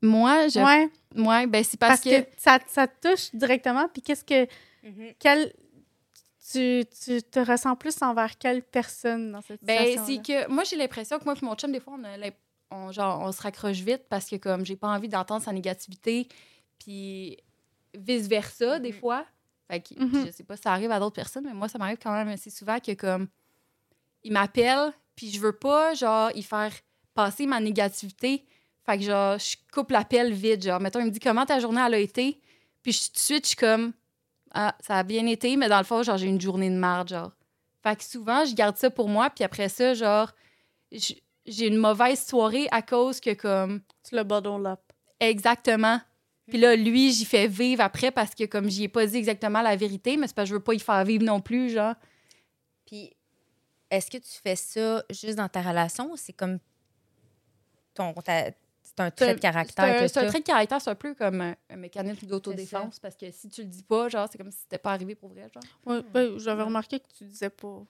Moi, je, Ouais, ouais, ben c'est parce, parce, que, que, ça, ça te touche directement. Puis qu'est-ce que. Quel, tu, tu te ressens plus envers quelle personne dans cette ben situation c'est que moi j'ai l'impression que moi et mon chum des fois on, a l'im- on, genre on se raccroche vite parce que comme j'ai pas envie d'entendre sa négativité, puis vice versa des fois. Fait que Mhm. je sais pas si ça arrive à d'autres personnes, mais moi ça m'arrive quand même assez souvent que comme il m'appelle puis je veux pas genre y faire passer ma négativité. Fait que genre je coupe l'appel vite, genre mettons il me dit comment ta journée elle a été, puis je- tout de suite je suis comme ah, ça a bien été, mais dans le fond, genre, j'ai une journée de marde, genre. Fait que souvent, je garde ça pour moi, puis après ça, genre, j- j'ai une mauvaise soirée à cause que, comme, Tu le bottle up. exactement. Puis là, lui, j'y fais vivre après parce que, comme, j'y ai pas dit exactement la vérité, mais c'est parce que je veux pas y faire vivre non plus, genre. Puis est-ce que tu fais ça juste dans ta relation ou c'est comme ton. ta- C'est un trait de C'est caractère c'est un trait de caractère, c'est un peu comme un, un mécanisme d'autodéfense parce que si tu le dis pas, genre, c'est comme si c'était pas arrivé pour vrai, genre. Ouais, ouais, J'avais remarqué que tu disais pas.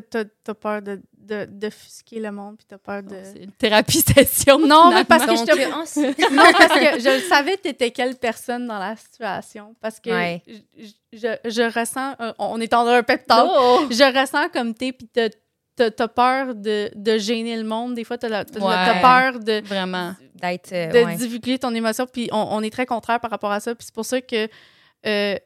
T'as- peur de, de, d'offusquer le monde, puis t'as peur de. C'est une thérapie session. Non, mais parce que je te- ensuite- non, parce que je savais, t'étais quelle personne dans la situation. Parce que Ouais. je, je, je ressens. euh, on est en un pep talk. Oh! Je ressens comme t'es, puis t'as- t'as t'as peur de, de gêner le monde. Des fois, t'as Ouais. peur de, Vraiment. d'être. euh, de ouais. divulguer ton émotion, puis on, on est très contraire par rapport à ça. Puis c'est pour ça que euh,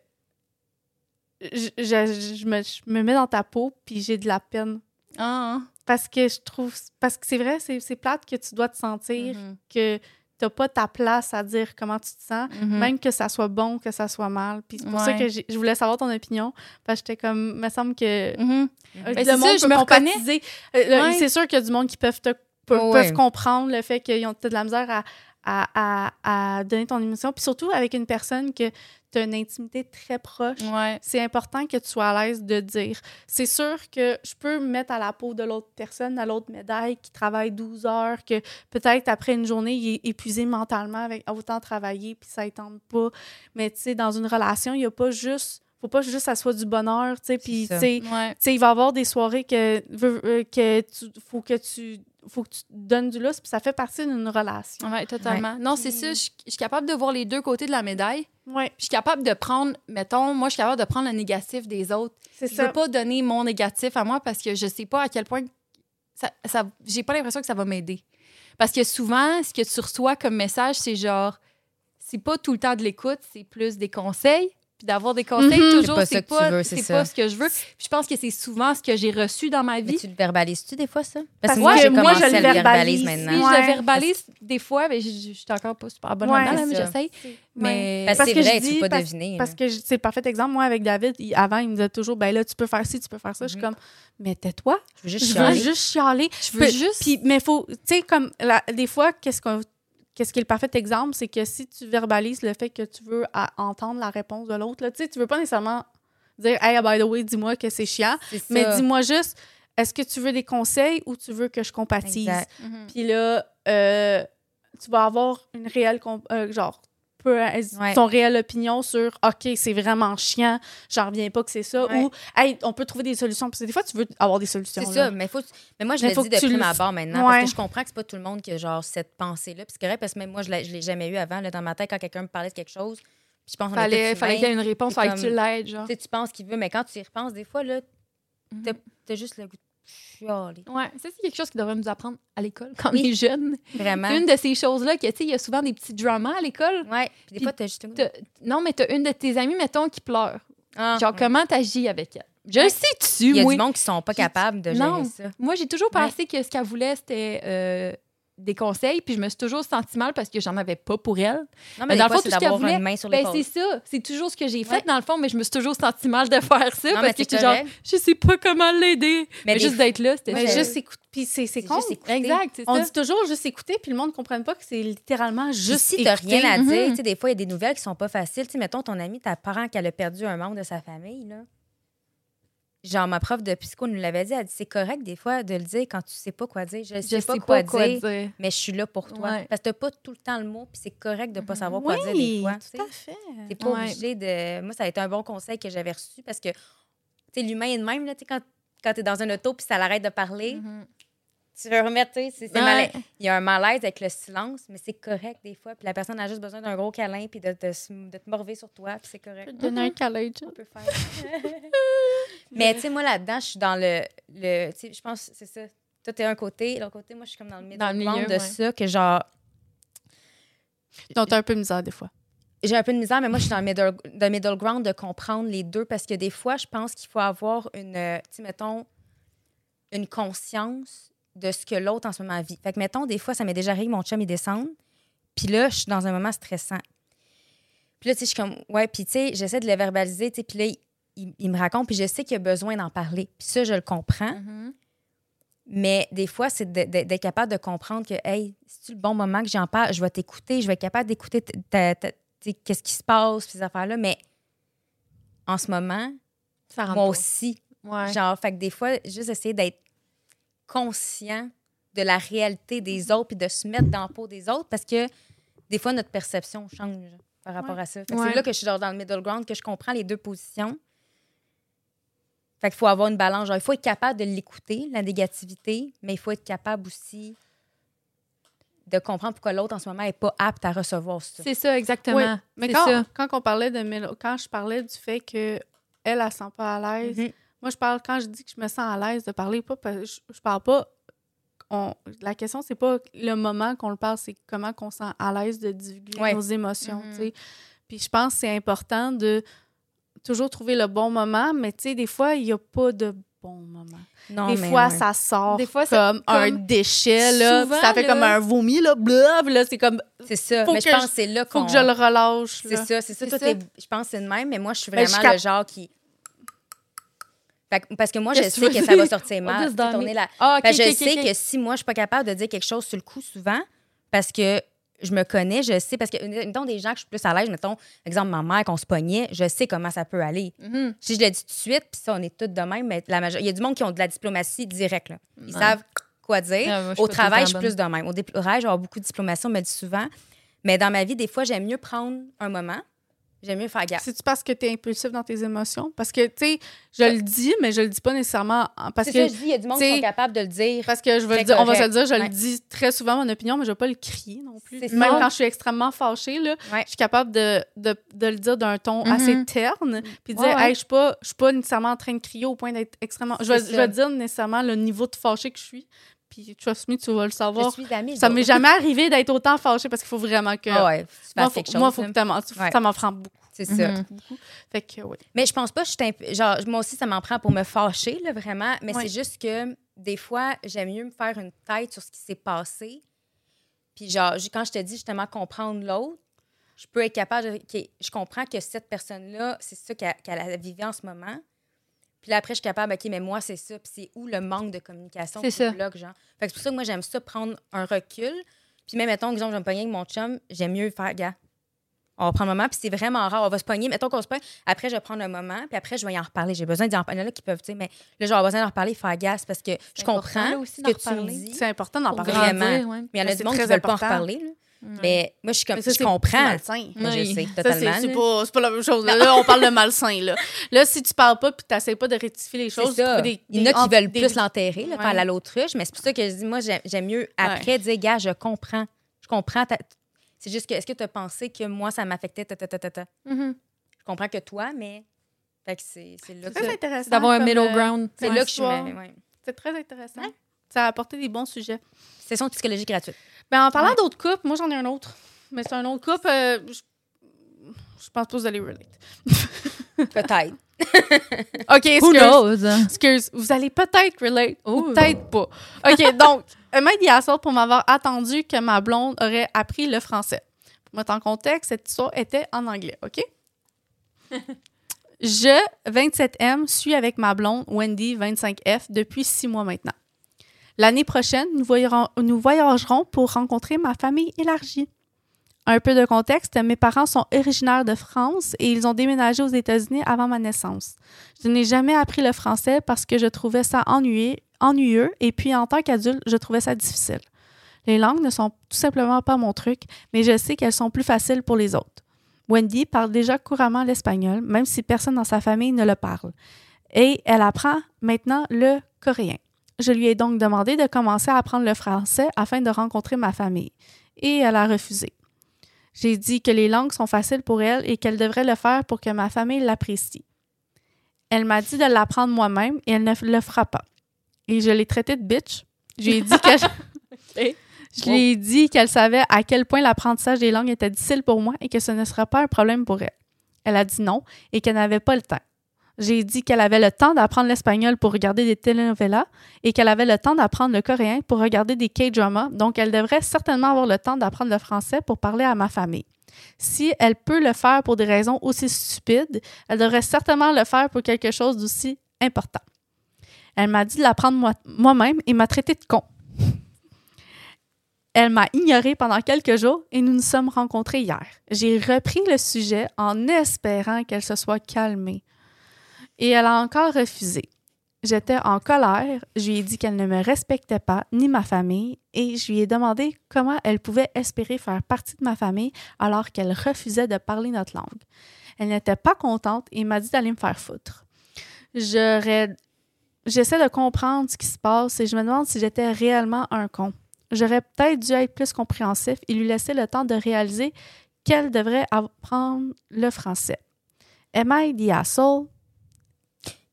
je, je- je me, je me mets dans ta peau, puis j'ai de la peine. Ah, Parce que je trouve. Parce que c'est vrai, c'est plate que tu dois te sentir mhm, que t'as pas ta place à dire comment tu te sens, mhm. même que ça soit bon, que ça soit mal. Puis c'est pour ça que je voulais savoir ton opinion, parce que j'étais comme. me semble que. Mhm. euh, Ben, le monde ça, je peut me compatiser. Euh, Ouais. C'est sûr qu'il y a du monde qui peuvent, te, peuvent, Oh, ouais. comprendre le fait qu'ils ont de la misère à, à, à, à donner ton émotion. Puis surtout avec une personne que tu as une intimité très proche. Ouais. C'est important que tu sois à l'aise de dire. C'est sûr que je peux me mettre à la peau de l'autre personne, à l'autre médaille, qui travaille 12 heures, que peut-être après une journée, il est épuisé mentalement avec autant travailler, puis ça ne tente pas. Mais tu sais, dans une relation, il n'y a pas juste. Faut pas juste que ça soit du bonheur, tu sais. Puis, tu sais, Ouais. tu sais, il va y avoir des soirées que, veux- euh, que tu, faut que tu faut que tu donnes du lousse, puis ça fait partie d'une relation. Ouais, totalement. Non, c'est ça. Je suis- je suis capable de voir les deux côtés de la médaille. Ouais, Je suis capable de prendre, mettons, moi, je suis capable de prendre le négatif des autres. c'est Je ça. veux pas donner mon négatif à moi parce que je sais pas à quel point ça, ça j'ai pas l'impression que ça va m'aider. Parce que souvent, ce que tu reçois comme message, c'est genre, c'est pas tout le temps de l'écoute, c'est plus des conseils. Puis d'avoir des conseils, Mhm. toujours, C'est pas c'est tu pas, ce que je veux. Puis je pense que c'est souvent ce que j'ai reçu dans ma Mais vie. tu le verbalises-tu des fois, ça? Parce que moi, que j'ai moi, commencé je à le verbalise. Oui, maintenant. je le verbalise des fois, mais je, je- je suis encore pas super bonne Ouais, là-dedans, mais j'essaye. Mais Parce, Parce que que c'est je vrai, tu peux pas parce- deviner. Parce là. que c'est le parfait exemple. Moi, avec David, il- avant, il me disait toujours, ben là, tu peux faire ci, tu peux faire ça. Je suis Mhm. comme, mais tais-toi. je veux juste Je veux chialer. juste chialer. je veux juste. Puis, mais faut, tu sais, comme, des fois, qu'est-ce qu'on. Qu'est-ce qui est le parfait exemple, c'est que si tu verbalises le fait que tu veux à- entendre la réponse de l'autre, tu sais, tu veux pas nécessairement dire, hey, by the way, dis-moi que c'est chiant, mais dis-moi juste, est-ce que tu veux des conseils ou tu veux que je compatise? Puis là, euh, tu vas avoir une réelle, euh, genre, peu, euh, Ouais. ton réelle opinion sur, OK, c'est vraiment chiant, j'en reviens pas que c'est ça, Ouais. ou, hey, on peut trouver des solutions. Parce que des fois, tu veux avoir des solutions. C'est là. ça, mais, faut, mais moi, je Mais le faut dis que de tu prime le- abord maintenant, Ouais. parce que je comprends que c'est pas tout le monde qui a genre cette pensée-là. Puis c'est correct, parce que même moi, je l'ai jamais eu avant, là, dans ma tête, quand quelqu'un me parlait de quelque chose. Puis je pense Fallait, fallait qu'il y ait une réponse, fallait que tu l'aides, genre. Tu sais, tu penses qu'il veut, mais quand tu y repenses, des fois, là, t'as Mhm. t'as juste le goût de chialer. Ouais, ça, c'est quelque chose qui devrait nous apprendre à l'école quand Oui. on est jeune. Vraiment. Une de ces choses-là, que, tu sais, il y a souvent des petits dramas à l'école. Ouais. Puis des fois, t'as juste T'as- Non, mais t'as une de tes amies, mettons, qui pleure. Ah, Genre, ouais. comment t'agis avec elle? Je le sais dessus, Il y a moi? du monde qui sont pas capables de Non. gérer ça. Moi, j'ai toujours Ouais. pensé que ce qu'elle voulait, c'était euh, des conseils, puis je me suis toujours senti mal parce que j'en avais pas pour elle. Non, Mais mais, dans le fond, c'est tout ce qu'elle d'avoir voulait, une main sur Ben, c'est ça. C'est toujours ce que j'ai fait, Ouais. dans le fond, mais je me suis toujours senti mal de faire ça Non, parce que j'étais genre, je sais pas comment l'aider. Mais, juste d'être là, c'était Mais Ouais, ça. juste écoute. Puis c'est con. écouter. Exact, On ça. dit toujours juste écouter, puis le monde ne comprenne pas que c'est littéralement juste si t'as écouter. rien à Mhm. dire, tu sais, des fois, il y a des nouvelles qui sont pas faciles. Tu sais, mettons, ton ami, ta parent qui a perdu un membre de sa famille, là. Genre, ma prof de psycho nous l'avait dit, elle dit, c'est correct des fois de le dire quand tu sais pas quoi dire. Je, Je sais pas quoi, dire, dire. mais je suis là pour toi. Ouais. Parce que t'as pas tout le temps le mot, puis c'est correct de pas Mhm. savoir quoi dire des fois. tout à fait. T'es pas Ouais. obligé de. Moi, ça a été un bon conseil que j'avais reçu parce que, tu sais, l'humain est de même, là, quand, quand t'es dans un auto puis ça l'arrête de parler, Mhm. Tu veux remettre, tu sais, Ouais. Il y a un malaise avec le silence, mais c'est correct des fois. Puis la personne a juste besoin d'un gros câlin puis de, de, de te morver sur toi, puis c'est Je correct. peux te donner un câlin. On peut faire. mais tu sais, moi, là-dedans, je suis dans le. le tu sais, je pense, c'est ça. Toi, t'es un côté, l'autre côté, moi, je suis comme dans le milieu Dans le milieu, de ouais. ça, que genre, Donc, t'as un peu misère des fois. j'ai un peu de misère, mais moi, je suis dans le middle, le middle ground de comprendre les deux parce que des fois, je pense qu'il faut avoir une, tu sais, mettons, une conscience de ce que l'autre en ce moment vit. Fait que, mettons, des fois, ça m'est déjà arrivé, mon chum, il descend, puis là, je suis dans un moment stressant. Puis là, tu sais, je suis comme, ouais, puis tu sais, j'essaie de le verbaliser, tu sais, puis là, il, il- il me raconte, puis je sais qu'il a besoin d'en parler. Puis ça, je le comprends. Mhm. Mais des fois, c'est d'être capable de comprendre que, hey, c'est le bon moment que j'en parle, je vais t'écouter, je vais être capable d'écouter qu'est-ce qui se passe, ces affaires-là. Mais en ce moment, Ça moi pas. aussi, Ouais. Genre, fait que des fois, juste essayer d'être conscient de la réalité des autres puis de se mettre dans la peau des autres parce que des fois, notre perception change par rapport à ça. Fait que Ouais. C'est là que je suis genre dans le middle ground, que je comprends les deux positions. Fait qu'il faut avoir une balance. Genre, il faut être capable de l'écouter, la négativité, mais il faut être capable aussi de comprendre pourquoi l'autre en ce moment n'est pas apte à recevoir ça. C'est ça, exactement. Oui, mais C'est quand, ça. quand on parlait de mélo- quand je parlais du fait que elle, elle, sent pas à l'aise, Mhm. Moi je parle quand je dis que je me sens à l'aise de parler pas parce- je, je parle pas on- la question c'est pas le moment qu'on le parle, c'est comment qu'on sent à l'aise de divulguer Ouais. nos émotions, Mhm. sais. Puis je pense que c'est important de toujours trouver le bon moment, mais tu sais des fois il y a pas de bon moment. Non, des mais fois, ouais. ça sort Des fois, ça- comme, un comme- déchet, là, Souvent, ça fait là- comme un vomi, là, puis là, c'est comme, C'est ça. faut mais je pense que c'est là faut qu'on... que je le relâche, C'est ça, c'est ça. Je pense que c'est le même, mais moi, je suis Ben, vraiment cap- le genre qui. Fait que- parce que moi, je Qu'est-ce que sais tu que veux ça va dire? sortir On mal. dit tu sais, dans tourner mes- la- Ah, ok, Fait que ok, je ok, sais ok. que si moi, je suis pas capable de dire quelque chose sur le coup souvent, parce que je me connais, je sais, parce que, mettons, des gens que je suis plus à l'aise, mettons, exemple, ma mère, qu'on se pognait, je sais comment ça peut aller. Mhm. Si je le dis tout de suite, puis ça, on est toutes de même, mais la major- il y a du monde qui ont de la diplomatie directe, là. Ils Ouais. savent quoi dire. Ah, moi, je suis Au pas tout le travail, temps je suis plus de même. Au dé- au travail, avoir beaucoup de diplomatie, on me le dit souvent. Mais dans ma vie, des fois, j'aime mieux prendre un moment. J'aime mieux faire gaffe. C'est-tu parce que tu es impulsif dans tes émotions? Parce que, tu sais, je le dis, mais je le dis pas nécessairement en- parce que, ça, je dis, il y a du monde qui sont capables de le dire. parce que je veux le dire, on va se le dire, je Ouais. le dis très souvent, mon opinion, mais je vais pas le crier non plus. Même ça. quand je suis extrêmement fâchée, là, Ouais. je suis capable de, de, de le dire d'un ton assez terne, puis de Ouais, dire, hey, je suis pas, je suis pas nécessairement en train de crier au point d'être extrêmement. Je vais, je vais dire nécessairement le niveau de fâché que je suis. Puis, trust me, tu vas le Je savoir. suis amie. Ça m'est jamais arrivé d'être autant fâchée parce qu'il faut vraiment que. Ah ouais, tu moi, faut, chose. moi, faut là. que Ouais. ça m'en prend beaucoup. C'est ça. Fait que, oui. Mais je pense pas que je suis genre moi aussi ça m'en prend pour me fâcher là vraiment, mais Ouais. c'est juste que des fois j'aime mieux me faire une tête sur ce qui s'est passé. Puis genre quand je te dis justement comprendre l'autre, je peux être capable de je comprends que cette personne là, c'est ça qu'elle qu'elle a vécu en ce moment. Puis là après je suis capable OK, mais moi c'est ça, puis c'est où le manque de communication C'est qui ça. bloque genre? Fait que c'est pour ça que moi j'aime ça prendre un recul. Puis même mettons exemple je vais me pogner avec mon chum, j'aime mieux faire gars. On va prendre un moment, puis c'est vraiment rare. On va se pogner. Mettons qu'on se pogne. Après, je vais prendre un moment, puis après, je vais y en reparler. J'ai besoin d'y en parler. Il y en a qui peuvent, tu sais, mais là, j'aurai besoin d'en reparler, faire gaffe, parce que je comprends aussi, ce que tu me reparler. dis. C'est important d'en parler. vraiment. Ouais. Mais il y en a du monde qui très veulent pas en reparler. là. Ouais. Mais moi, je suis comme, ça, je c'est comprends. malsain. Oui. Je sais, totalement. c'est là. pas, c'est pas la même chose. Là, on parle de malsain. Là. là, si tu parles pas puis tu n'essaies pas de rectifier les choses, des, Il y en a qui veulent des- plus l'enterrer, là, Ouais. faire la l'autruche, mais c'est pour ça que je dis, moi, j'aime mieux après dire, gars, je comprends. Je comprends. ta- C'est juste que, est-ce que tu as pensé que moi, ça m'affectait, ta, ta, ta, ta, ta? Mhm. Je comprends que toi, mais. Fait que c'est c'est là C'est que très intéressant. C'est d'avoir un middle euh, ground. c'est Ouais. là que je suis. Ouais. C'est très intéressant. Ouais. Ça a apporté des bons sujets. Session psychologique gratuite. Ben, en parlant Ouais. d'autres couples, moi, j'en ai un autre. Mais c'est un autre couple. euh, je... je pense pas que vous allez relate. Peut-être. OK, Who excuse. knows? Excuse. Vous allez peut-être relate ou peut-être pas. OK, donc, Emma Diassol pour m'avoir attendu que ma blonde aurait appris le français. Pour mettre en contexte, cette histoire était en anglais, OK? Je, 27M, suis avec ma blonde, Wendy, 25F, depuis six mois maintenant. L'année prochaine, nous, voyagerons pour rencontrer ma famille élargie. Un peu de contexte, mes parents sont originaires de France et ils ont déménagé aux États-Unis avant ma naissance. Je n'ai jamais appris le français parce que je trouvais ça ennuyeux et puis en tant qu'adulte, je trouvais ça difficile. Les langues ne sont tout simplement pas mon truc, mais je sais qu'elles sont plus faciles pour les autres. Wendy parle déjà couramment l'espagnol, même si personne dans sa famille ne le parle. Et elle apprend maintenant le coréen. Je lui ai donc demandé de commencer à apprendre le français afin de rencontrer ma famille. Et elle a refusé. J'ai dit que les langues sont faciles pour elle et qu'elle devrait le faire pour que ma famille l'apprécie. Elle m'a dit de l'apprendre moi-même et elle ne le fera pas. Et je l'ai traitée de bitch. Je lui ai dit que je, je lui ai dit qu'elle savait à quel point l'apprentissage des langues était difficile pour moi et que ce ne serait pas un problème pour elle. Elle a dit non et qu'elle n'avait pas le temps. J'ai dit qu'elle avait le temps d'apprendre l'espagnol pour regarder des telenovelas et qu'elle avait le temps d'apprendre le coréen pour regarder des K-dramas, donc elle devrait certainement avoir le temps d'apprendre le français pour parler à ma famille. Si elle peut le faire pour des raisons aussi stupides, elle devrait certainement le faire pour quelque chose d'aussi important. Elle m'a dit de l'apprendre moi- moi-même et m'a traité de con. Elle m'a ignoré pendant quelques jours et nous nous sommes rencontrés hier. J'ai repris le sujet en espérant qu'elle se soit calmée. Et elle a encore refusé. J'étais en colère. Je lui ai dit qu'elle ne me respectait pas, ni ma famille, et je lui ai demandé comment elle pouvait espérer faire partie de ma famille alors qu'elle refusait de parler notre langue. Elle n'était pas contente et m'a dit d'aller me faire foutre. J'essaie de comprendre ce qui se passe et je me demande si j'étais réellement un con. J'aurais peut-être dû être plus compréhensif et lui laisser le temps de réaliser qu'elle devrait apprendre le français. Am I the asshole?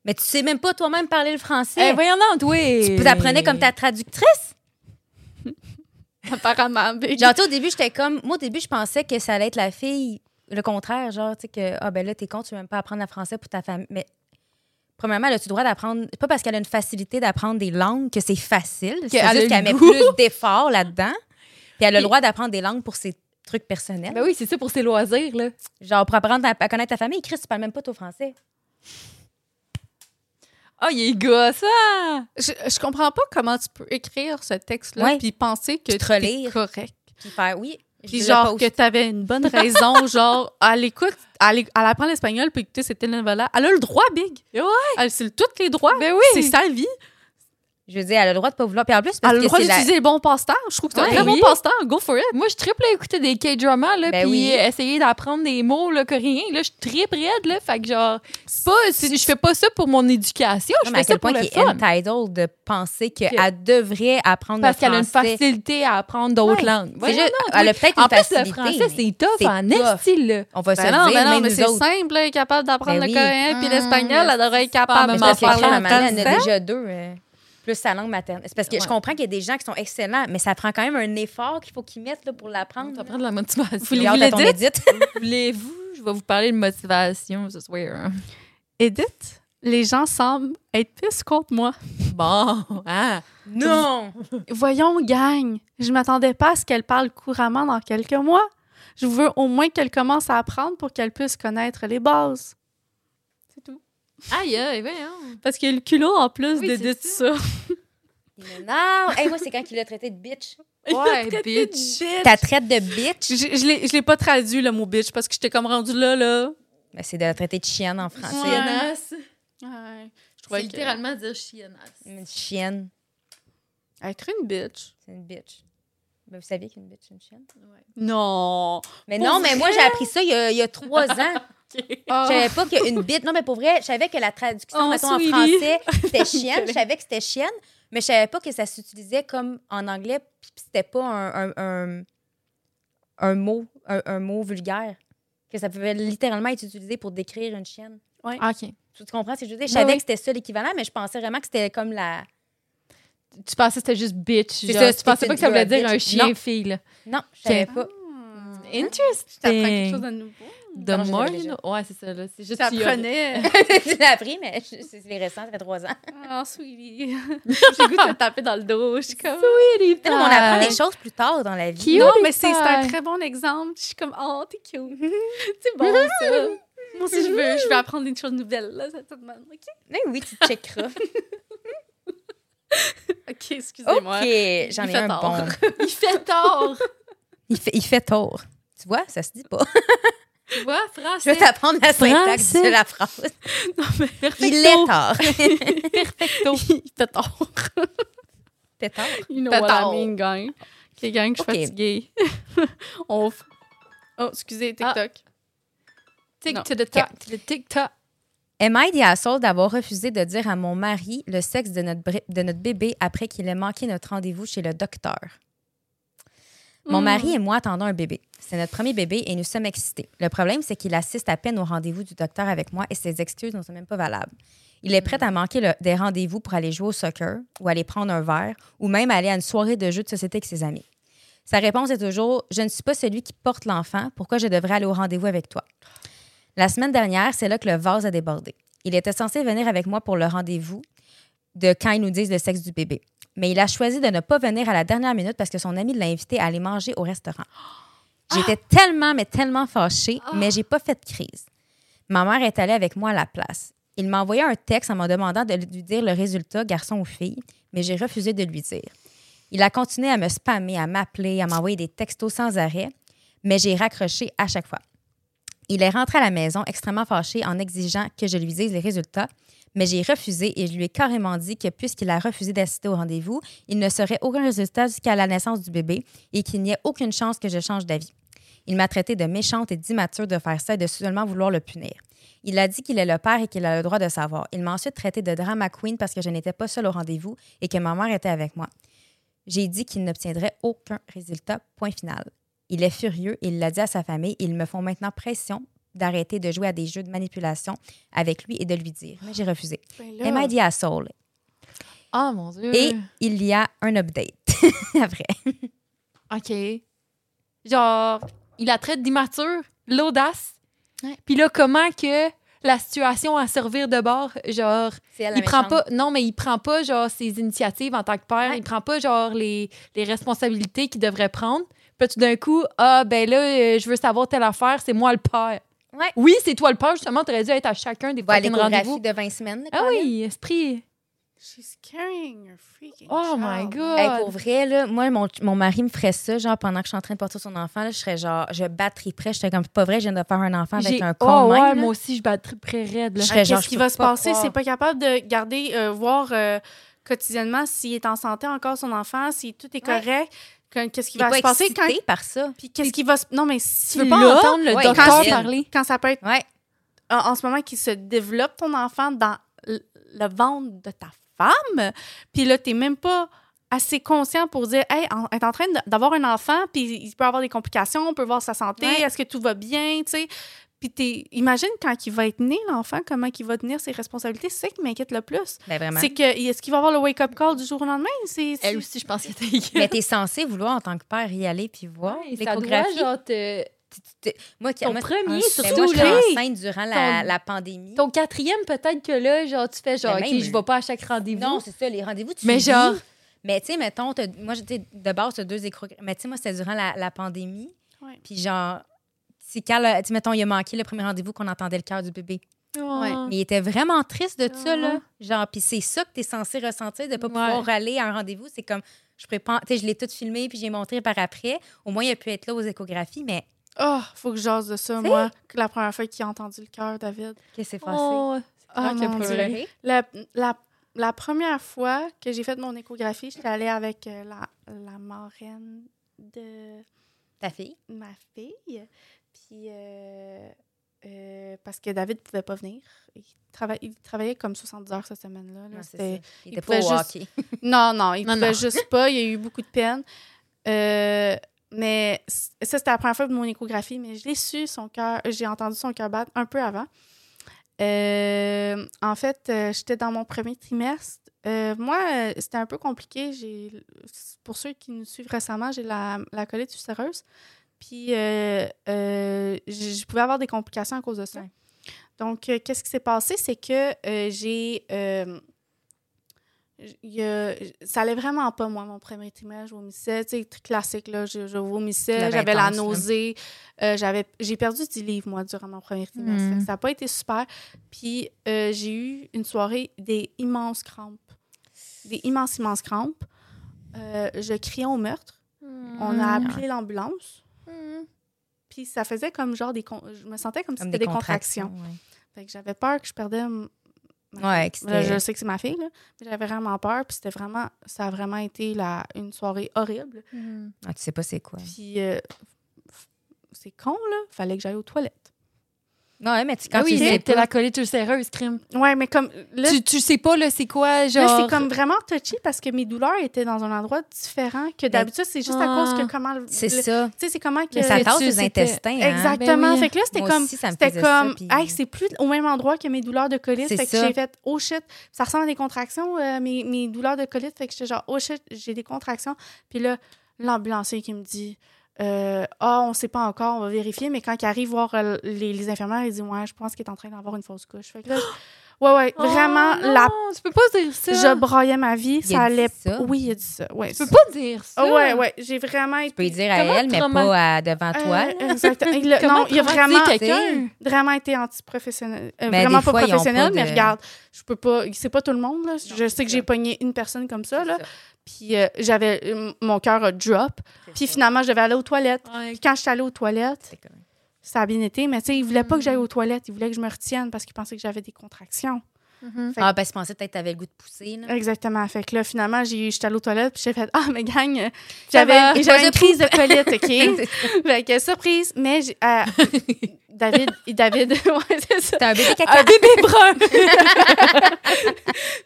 Mais tu sais même pas toi-même parler le français. Eh, voyons donc, oui. tu l'apprenais comme ta traductrice? Apparemment, big. Genre, au début, j'étais comme. Moi, au début, je pensais que ça allait être la fille, le contraire. Genre, tu sais, que, ah, ben là, t'es con, tu veux même pas apprendre le français pour ta famille. Mais, premièrement, elle a-tu le droit d'apprendre. Pas parce qu'elle a une facilité d'apprendre des langues que c'est facile. C'est juste le qu'elle met goût. plus d'efforts là-dedans. Puis elle a le droit d'apprendre des langues pour ses trucs personnels. Ben oui, c'est ça pour ses loisirs, là. Genre, pour apprendre à, à connaître ta famille, Chris, tu parles même pas ton français. Ah, il est gosse, ça! Je, je comprends pas comment tu peux écrire ce texte-là Ouais. puis penser que t'es relire. correct. Puis faire, oui. Puis genre que t'avais une bonne raison, genre, elle écoute, elle, elle apprend l'espagnol puis écouter cette télénovela. Elle a le droit, Big. Ouais. Elle c'est tous les droits. Ben oui. C'est sa vie. Je veux dire, elle a le droit de pas vouloir. Puis en plus, parce Elle a le droit c'est la- d'utiliser les bons passe-temps. Je trouve que c'est un Ouais. très bon passe-temps. Go for it. Moi, je triple à écouter des K-dramas, là, Ben puis oui. essayer d'apprendre des mots là, coréens. Là, je tripe raide, là. Fait que, genre, c'est pas, je fais pas ça pour mon éducation, Non, je mais à fais ça quel pour le est fun. entitled de penser qu'elle devrait apprendre Parce le qu'elle a une français. facilité à apprendre d'autres Ouais. langues. C'est Voyons juste- elle a peut-être En une plus, le facilité, français, mais c'est tough c'est en tough. là. On va se Ben le non, dire, ben non, mais c'est simple, elle est capable d'apprendre le coréen puis Hum, l'espagnol. Elle devrait être c'est capable de m'en parce parler elle en a français. déjà deux. Plus sa langue maternelle. C'est parce que je comprends qu'il y a des gens qui sont excellents, mais ça prend quand même un effort qu'il faut qu'ils mettent là, pour l'apprendre. Ça prend de la motivation. Voulez- J'ai hâte vous à ton l'édite? édite. Voulez-vous? Je vais vous parler de motivation ce soir. Edith, les gens semblent être plus contre moi. Bon, hein? Non! Voyons, gang, je m'attendais pas à ce qu'elle parle couramment dans quelques mois. Je veux au moins qu'elle commence à apprendre pour qu'elle puisse connaître les bases. Aïe, aïe, voyons. Parce qu'il y a le culot en plus Oui, de c'est ça. Non! Hey, moi, c'est quand il l'a traité de bitch. Ouais, Traité de bitch. Ta traite de bitch, Je, je l'ai- je l'ai pas traduit le mot bitch parce que j'étais comme rendu là, là. ben, c'est de la traiter de chienne en français. Chiennasse. Ouais. C'est que littéralement dire chiennasse. Une chienne, être une bitch. c'est une bitch. Ben, vous saviez qu'une bitch, c'est une chienne? Non. Mais Pour non, mais moi, j'ai appris ça il y a, il y a trois ans. Ah. Je savais pas qu'une bitch. Non, mais pour vrai, je savais que la traduction, Oh, mettons, en français, c'était chienne. Je savais que c'était chienne, mais je savais pas que ça s'utilisait comme en anglais, puis c'était pas un, un, un, un mot, un, un mot vulgaire. Que ça pouvait littéralement être utilisé pour décrire une chienne. Ah, OK. Tu tu comprends ce que je veux dire? Je savais que c'était ça l'équivalent, mais je pensais vraiment que c'était comme la. Tu pensais que c'était juste bitch. C'est genre, ça, tu pensais pas que ça voulait dire un chien-fille, là. Non, je savais pas. Tu t'apprends quelque chose Interesting. de nouveau. Déjà. know. Ouais, c'est ça, là. C'est juste as- apprenais. tu l'as appris, mais c'est les récents, ça fait trois ans. Oh, sweetie. J'ai goût de te taper dans le dos. Je suis comme. Sweetie Non, mais on apprend des choses plus tard dans la vie. Cute. Non, mais c'est c'est un très bon exemple. Je suis comme, oh, t'es cute. c'est bon, ça. Moi aussi, je veux, je veux apprendre des choses nouvelles, là, cette semaine. OK? Mais oui, tu checkeras. OK, excusez-moi. OK, j'en Il ai fait un tort. bon. Il fait tort. Il fait, il fait tort. Tu vois, ça se dit pas. Tu vois, Je français. vais t'apprendre la syntaxe de la phrase. Non, mais Il est tard. Perfecto. il fait tort. T'es tard? You know what tort. I mean, gang. OK, gang, je suis OK. fatiguée. On... Oh, excusez, TikTok. Tic to the toc, to the tic-toc. Am I the asshole d'avoir refusé de dire à mon mari le sexe de notre, br- de notre bébé après qu'il ait manqué notre rendez-vous chez le docteur? Mon Hmm. mari et moi attendons un bébé. C'est notre premier bébé et nous sommes excités. Le problème, c'est qu'il assiste à peine au rendez-vous du docteur avec moi et ses excuses ne sont même pas valables. Il est prêt à manquer le- des rendez-vous pour aller jouer au soccer ou aller prendre un verre ou même aller à une soirée de jeux de société avec ses amis. Sa réponse est toujours Je ne suis pas celui qui porte l'enfant, pourquoi je devrais aller au rendez-vous avec toi? La semaine dernière, c'est là que le vase a débordé. Il était censé venir avec moi pour le rendez-vous de quand ils nous disent le sexe du bébé. Mais il a choisi de ne pas venir à la dernière minute parce que son ami l'a invité à aller manger au restaurant. J'étais tellement, mais tellement fâchée, mais j'ai pas fait de crise. Ma mère est allée avec moi à la place. Il m'a envoyé un texte en me demandant de lui dire le résultat, garçon ou fille, mais j'ai refusé de lui dire. Il a continué à me spammer, à m'appeler, à m'envoyer des textos sans arrêt, mais j'ai raccroché à chaque fois. Il est rentré à la maison extrêmement fâché en exigeant que je lui dise les résultats, mais j'ai refusé et je lui ai carrément dit que puisqu'il a refusé d'assister au rendez-vous, il ne serait aucun résultat jusqu'à la naissance du bébé et qu'il n'y ait aucune chance que je change d'avis. Il m'a traité de méchante et d'immature de faire ça et de seulement vouloir le punir. Il a dit qu'il est le père et qu'il a le droit de savoir. Il m'a ensuite traité de drama queen parce que je n'étais pas seule au rendez-vous et que ma mère était avec moi. J'ai dit qu'il n'obtiendrait aucun résultat, point final. Il est furieux et il l'a dit à sa famille. Ils me font maintenant pression d'arrêter de jouer à des jeux de manipulation avec lui et de lui dire. Mais j'ai refusé. Ben Am I the asshole? Oh mon Dieu. Et il y a un update après. OK. Genre, il la traite d'immature, l'audace. Ouais. Puis là, comment que la situation à servir de bord, genre, il prend pas, non, mais il prend pas, genre, ses initiatives en tant que père. Ouais. Il prend pas, genre, les, les responsabilités qu'il devrait prendre. Puis tout d'un coup, ah, ben là, euh, je veux savoir telle affaire, c'est moi le père. Ouais. Oui, c'est toi le père, justement, t'aurais dû être à chacun des Bah, fucking rendez-vous. de 20 semaines. Ah oui, esprit. She's carrying her freaking Oh my child. God. Hey, pour vrai, là, moi, mon, mon mari me ferait ça, genre, pendant que je suis en train de porter son enfant, là, je serais genre, je battrais près. J'étais comme, pas vrai, je viens de faire un enfant avec J'ai- un oh, con de ouais, moi aussi, je battrais très raide. Là. Je serais Ah, genre, Qu'est-ce qui va se pas passer? C'est pas capable de garder, euh, voir euh, quotidiennement s'il est en santé encore son enfant, si tout est Ouais. correct. Qu'est-ce qui va se passer quand. par ça. Puis qu'est-ce qui va se. Non, mais si Tu veux pas là, entendre le ouais, docteur imagine. parler? quand ça peut être Ouais. en, en ce moment qui se développe ton enfant dans le ventre de ta femme, puis là, t'es même pas assez conscient pour dire, hey, elle est en train d'avoir un enfant, puis il peut avoir des complications, on peut voir sa santé, Ouais. est-ce que tout va bien, tu sais? Puis imagine quand il va être né, l'enfant, comment il va tenir ses responsabilités. C'est ça qui m'inquiète le plus. Ben vraiment. C'est que, est-ce qu'il va avoir le wake-up call du jour au lendemain? C'est, Elle aussi, je pense que t'es Mais t'es censé vouloir, en tant que père, y aller puis voir Ouais, ça doit, l'échographie? genre, te- Moi, qui Ton moi, premier, en- surtout, moi, enceinte durant la, Ton- la pandémie. Ton quatrième, peut-être que là, genre, tu fais genre, Mais OK, je vais pas à chaque rendez-vous. Non, c'est ça, les rendez-vous, tu Mais vis. genre- Mais tu sais, mettons, moi, j'étais de base, deux échographies. Mais tu sais, moi, c'était durant la, la pandémie. Ouais. Puis genre, c'est quand, le- tu mettons, il a manqué le premier rendez-vous qu'on entendait le cœur du bébé. Oh. Mais il était vraiment triste de ça, là. Genre, puis c'est ça que t'es censé ressentir, de pas Ouais. pouvoir aller à un rendez-vous. C'est comme, je prépare, tu sais, je l'ai tout filmé, puis j'ai montré par après. Au moins, il a pu être là aux échographies, mais Oh, faut que je jase de ça, moi. Que la première fois qu'il a entendu le cœur, David. qu'est-ce qui s'est passé? Oh, pleuré. Dieu. La, la, la première fois que j'ai fait mon échographie, j'étais allée avec euh, la, la marraine de Ta fille? ma fille. Puis, euh, euh, parce que David pouvait pas venir. Il, trava- il travaillait comme 70 heures cette semaine-là. là. Il il était pas au pouvait juste- hockey. Non, non, il Non, pouvait non. juste pas. Il y a eu beaucoup de peine. Euh, mais ça, c'était la première fois de mon échographie, mais je l'ai su, son cœur. J'ai entendu son cœur battre un peu avant. Euh, en fait, euh, j'étais dans mon premier trimestre. Euh, moi, euh, c'était un peu compliqué. J'ai, pour ceux qui nous suivent récemment, j'ai la, la colite ulcéreuse. Puis, euh, euh, je pouvais avoir des complications à cause de ça. Ouais. Donc, euh, qu'est-ce qui s'est passé? C'est que j'ai. ça allait vraiment pas, moi, mon premier trimestre. Je vomissais, tu sais, classique, là. Je, je vomissais, j'avais la nausée. j'avais, j'ai perdu 10 livres, moi, durant mon premier trimestre. Que ça n'a pas été super. Puis, j'ai eu une soirée des immenses crampes. Des immenses, immenses crampes. Je criais au meurtre. On a Mm. appelé l'ambulance. Puis, ça faisait comme genre des... con- Je me sentais comme si c'était des des contractions. contractions. Fait que j'avais peur que je perdais ma Ouais, Là, je sais que c'est ma fille, là, mais j'avais vraiment peur. Puis c'était vraiment, ça a vraiment été la, une soirée horrible. Ah, tu sais pas c'est quoi. Puis euh, c'est con, là. Fallait que j'aille aux toilettes. Ouais, mais tu, quand Ah oui, tu sais pas- la colite ulcéreuse, crime. Ouais, mais comme. Là, Tu, tu sais pas, là, c'est quoi, genre... là, c'est comme vraiment touchy parce que mes douleurs étaient dans un endroit différent que d'habitude. C'est juste à Ah. cause que comment. le- C'est le- ça. Tu sais, c'est comment que. Mais ça que tasse les intestins. hein. Exactement. Ben oui. Fait que là, c'était Moi comme. aussi, ça me C'était ça, comme. puis- Hey, c'est plus au même endroit que mes douleurs de colite. C'est Fait que ça. j'ai fait, oh shit. Ça ressemble à des contractions, euh, mes, mes douleurs de colite. Fait que j'étais genre, oh shit, j'ai des contractions. Puis là, l'ambulancier qui me dit, euh, ah, on sait pas encore, on va vérifier. Mais quand il arrive voir euh, les, infirmières, il dit, ouais, je pense qu'il est en train d'avoir une fausse couche. ouais, ouais, Oh, vraiment, non, la, tu peux pas dire ça. je broyais ma vie. Il ça a dit allait. ça? Oui, il a dit ça. Ouais, Tu peux pas dire ça. Ah ouais, ouais, j'ai vraiment été. Tu peux lui dire à Comment elle, mais trauma- pas à- devant toi. Euh, exactement. Il a- Comment non, il a vraiment, quelqu'un? vraiment été anti-professionnel. Euh, Mais vraiment des pas fois, professionnel, pas mais de- regarde, je peux pas. C'est pas tout le monde, là. je sais que j'ai pogné une personne comme ça, là. Ça. Puis euh, j'avais. euh, Mon cœur a drop. Puis finalement, je devais aller aux toilettes. Ouais. Puis quand je suis allée aux toilettes, C'est ça a bien été. Mais tu sais, il voulait pas que j'aille aux toilettes. Il voulait que je me retienne parce qu'il pensait que j'avais des contractions. Mhm. Fait Ah, ben, je pensais peut-être que t'avais le goût de pousser, là. Exactement. Fait que là, finalement, j'ai- j'étais allée aux toilettes, puis j'ai fait Ah, mais gang, euh, va, j'avais une crise de colite, OK? fait que surprise, mais j'ai- euh, David, David, ouais, c'est ça. T'as un bébé caca. Un bébé brun!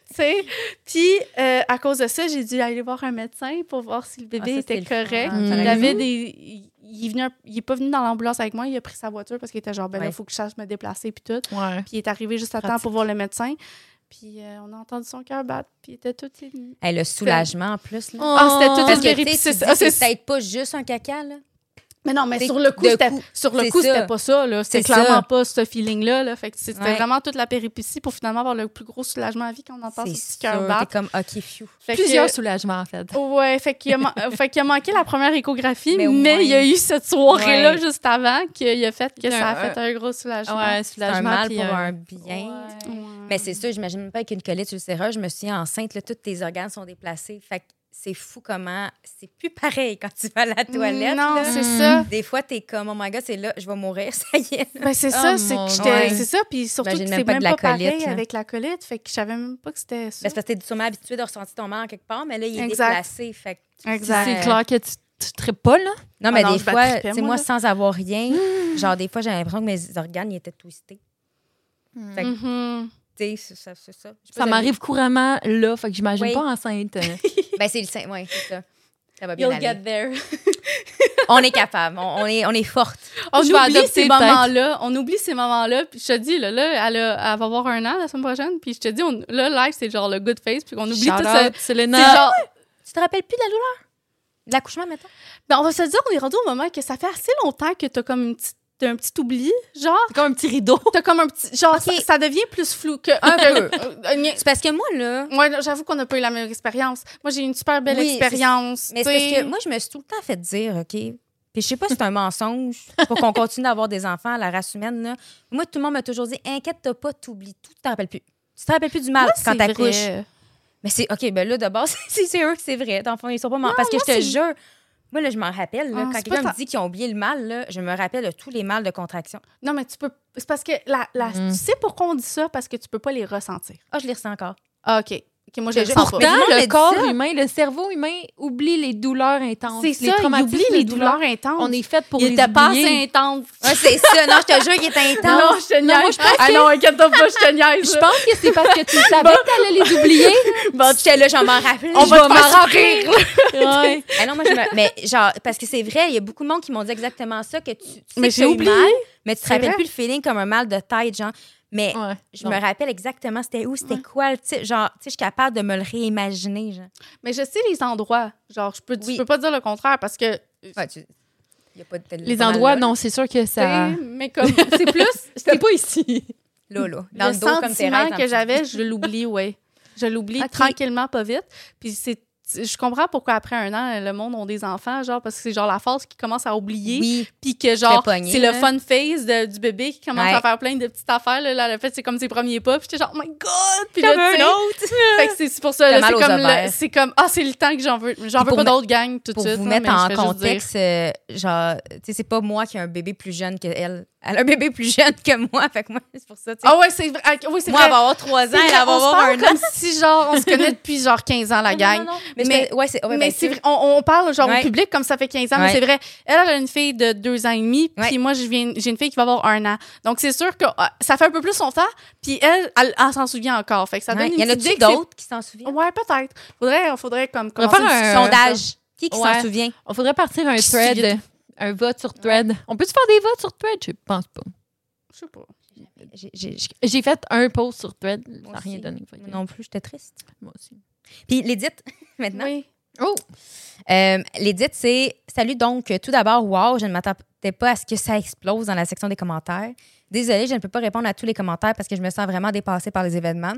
tu sais. Puis, euh, à cause de ça, j'ai dû aller voir un médecin pour voir si le bébé Ah, ça, était correct. Ah, ça David, il, il- est, venu il est pas venu dans l'ambulance avec moi, il a pris sa voiture parce qu'il était genre, ben là, il Ouais. faut que je sache me déplacer, puis tout. Ouais. Puis, il est arrivé juste à temps pour voir le médecin. Puis, euh, on a entendu son cœur battre, puis il était tout ému. Hey, le soulagement, en plus, là. Ah, c'était tout une c'est- c'est peut-être pas juste un caca, là. Mais non, mais sur le coup, c'était coup, sur le coup, c'était pas ça là, c'était C'est clairement ça. pas ce feeling là fait que c'était Ouais. vraiment toute la péripétie pour finalement avoir le plus gros soulagement à vie quand on entend ce C'est petit cœur T'es battre. comme, OK, phew. Que- Plusieurs soulagements, en fait. Ouais, fait qu'il a, man- euh, fait qu'il a manqué la première échographie, Mais mais, au moins- il y a eu cette soirée-là Ouais. juste avant qu'il a fait que ça a fait un gros soulagement. Ouais, C'est un soulagement. mal pour un- un bien. Ouais. Mais c'est sûr, j'imagine même pas qu'une colite ulcéreuse, je me souviens enceinte, là, tous tes organes sont déplacés. Fait que c'est fou comment c'est plus pareil quand tu vas à la toilette. Non, c'est Mm. ça. Des fois, t'es comme, oh my god, c'est là, je vais mourir, ça y est. Ben c'est Oh ça, c'est mon que j'étais c'est ça puis surtout que J'imagine c'est même pas même de pas, la colite, pareil là. avec la colite, fait que je savais même pas que c'était ça. Ben, c'est parce que t'es sûrement habitué de ressentir ton mal en quelque part, mais là, il est Exact. déplacé. Fait que tu- Exact. C'est clair que tu tu tripes pas, là? Non, mais Ah non, des fois, tu sais, moi, là. sans avoir rien, genre, des fois, j'ai l'impression que mes organes, ils étaient twistés. Fait que, Mhm. tu sais, c'est ça. c'est ça. Pas m'arrive couramment là, fait que j'imagine Oui. pas enceinte. Ben, c'est le. Oui, c'est ça. Ça va bien You'll aller. get there. On est capable. On, on est, on est forte. On Je vais oublie adopter, ces moments-là. On oublie ces moments-là. Puis je te dis, là, là elle, a- elle va avoir un an la semaine prochaine. Puis je te dis, on, là, live, c'est genre le good face. Puis on oublie Shout tout ça. C'est genre, Tu te rappelles plus de la douleur? De l'accouchement, maintenant? ben, on va se dire, on est rendu au moment que ça fait assez longtemps que t'as comme une petite t'as un petit oubli, genre, comme un petit rideau. t'as comme un petit, genre, ça, ça devient plus flou que Un peu. euh, C'est parce que moi, là. Ouais, j'avoue qu'on n'a pas eu la meilleure expérience. Moi, j'ai eu une super belle Oui, expérience. Mais c'est parce que moi, je me suis tout le temps fait dire, OK. Puis je sais pas si c'est un mensonge pour qu'on continue d'avoir des enfants à la race humaine. Là. Moi, tout le monde m'a toujours dit, inquiète-toi pas, t'oublies tout, tu te rappelles plus. Tu te rappelles plus du mal Moi, quand t'accouches. Mais c'est OK, ben là, de base, c'est sûr que c'est vrai. D'enfant, ils sont pas morts. Parce que moi, je te jure, moi, là, je m'en rappelle. Là, Ah, quand quelqu'un me dit qu'ils ont oublié le mal, là, je me rappelle de tous les mâles de contraction. Non, mais tu peux. C'est parce que la, la- Mm. tu sais pourquoi on dit ça? Parce que tu peux pas les ressentir. Ah, je les ressens encore. Ah, OK. OK, moi, je le le Pourtant, le corps ça. humain, le cerveau humain oublie les douleurs intenses. C'est les ça, il oublie les douleurs. douleurs intenses. On est fait pour il les était pas oublier. assez intense. Ouais, c'est ça. Non, je te jure qu'il est intense. Non, je te niaise. moi, je pense ah non, inquiète-toi pas, je te niaise. Je pense que c'est parce que tu savais que t'allais les oublier. Bon, j'étais là, j'en m'en rappelle. On Je va m'en rappeler. Ouais. Ah non, moi, je me... Mais genre, parce que c'est vrai, il y a beaucoup de monde qui m'ont dit exactement ça, que tu, tu sais Mais que j'ai oublié. mal, mais tu te rappelles plus le feeling comme un mal de tête, genre. Mais Ouais. je Non. me rappelle exactement c'était où, c'était Ouais. quoi, tu sais, genre, tu sais, je suis capable de me le réimaginer, genre. Mais je sais les endroits. Genre, je peux, tu peux pas dire le contraire parce que. Ouais, tu... y a pas de Les endroits, non, c'est sûr que ça. Mais comme. C'est plus. C'était pas ici. Là, là, dans le le, dos, comme sentiment dans que j'avais, je l'oublie, oui. Je l'oublie tranquillement, pas vite. Puis c'est. Je comprends pourquoi après un an, le monde ont des enfants, genre, parce que c'est genre la phase qui commence à oublier. Oui, Puis que genre, c'est le fun phase de- du bébé qui commence Ouais. à faire plein de petites affaires. Là, là, le fait, c'est comme ses premiers pas. Puis j'étais genre, oh my God! Puis comme là, un autre. fait que c'est pour ça, c'est comme, c'est comme, ah, c'est le temps que j'en veux. J'en veux pour pas d'autres gangs tout de Pour suite. vous là, mettre en contexte, euh, genre, tu sais, c'est pas moi qui ai un bébé plus jeune que elle. Elle a un bébé plus jeune que moi, fait que moi, c'est pour ça. Ah ouais, c'est vrai. ah, Oui, c'est moi, vrai. elle va avoir trois ans, elle va avoir un an. comme si, genre, on se connaît depuis, genre, 15 ans, la gang. non, non, Mais, Mais- je- ouais, c'est ouais, mais ben, c'est sûr. vrai, on, on parle genre Ouais. au public comme ça fait 15 ans, mais c'est vrai. Elle, elle a une fille de deux ans et demi, puis moi, je viens- j'ai une fille qui va avoir un an. Donc, c'est sûr que ah, ça fait un peu plus son temps, puis elle, elle, elle s'en souvient encore. Fait que ça donne Ouais. une Y en c'est- d'autres qui s'en souviennent? Ouais, peut-être. Faudrait, faudrait comme On va faire un-. Sondage. Qui qui s'en souvient? On faudrait partir un thread, un vote sur thread. On peut-tu faire des votes sur thread? Je pense pas. Je sais pas. J'ai- fait un post sur thread, ça n'a rien donné. Moi non plus, j'étais triste. Moi aussi. Puis l'édite, maintenant. Oui. Oh! Euh, L'édite, c'est Salut donc, tout d'abord, wow, je ne m'attendais pas à ce que ça explose dans la section des commentaires. Désolée, je ne peux pas répondre à tous les commentaires parce que je me sens vraiment dépassée par les événements.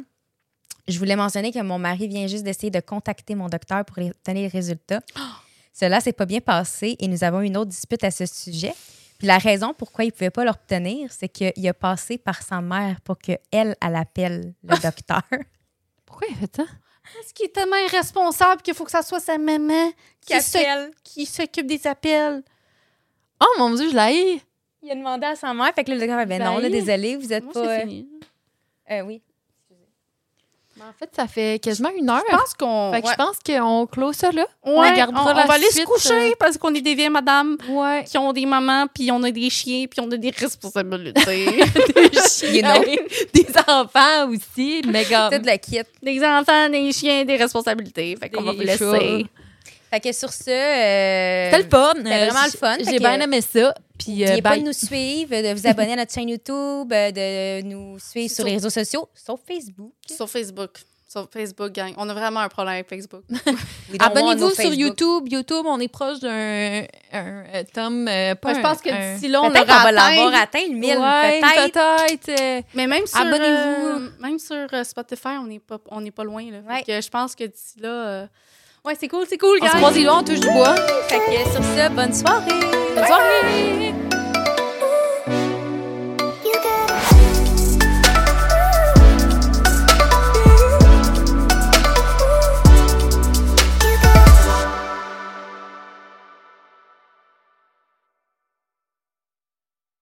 Je voulais mentionner que mon mari vient juste d'essayer de contacter mon docteur pour donner les résultats. Cela s'est pas bien passé et nous avons eu une autre dispute à ce sujet. Puis la raison pourquoi il ne pouvait pas l'obtenir, c'est qu'il a passé par sa mère pour qu'elle, elle appelle le docteur. Pourquoi il a fait ça? Parce qu'il est tellement irresponsable qu'il faut que ça soit sa maman qui, s'occupe des appels. Oh mon Dieu, je l'ai. Il a demandé à sa mère. Fait que le gars, ben non, là, Zahir. désolé, vous êtes Moi, pas. c'est euh, fini? euh, oui. En fait, ça fait quasiment une heure. Je pense qu'on. Fait que ouais. je pense qu'on close ça là. Ouais, on gardera on, la on va aller se suite, coucher euh, parce qu'on est des vieilles madames Ouais. qui ont des mamans, puis on a des chiens, puis on a des responsabilités. You know. des enfants aussi, mais comme... Tout le kit. des enfants, des chiens, des responsabilités. Fait qu'on va Des vous laisser. Fait que sur ce. euh, C'était le fun. C'était Euh, vraiment le fun. J'ai bien aimé ça. Puis, euh, N'oubliez pas de nous suivre, de vous abonner à notre chaîne YouTube, euh, de nous suivre sur Sur- les réseaux sociaux, sauf Facebook. Sur Facebook. Sur Facebook, gang. On a vraiment un problème avec Facebook. Abonnez-vous sur. YouTube. YouTube, on est proche d'un un, euh, Tom. euh, pas je pense que d'ici là, on va l'avoir atteint. atteint le 1000, Ouais, peut-être. peut-être. euh, Mais même sur, Abonnez-vous. euh, même sur Spotify, on n'est pas, on n'est pas loin. Là. Ouais. que je pense que d'ici là... euh, Ouais, c'est cool, c'est cool, on se croise les doigts, on touche du bois. Fait que sur ce, bonne soirée. Bonne soirée!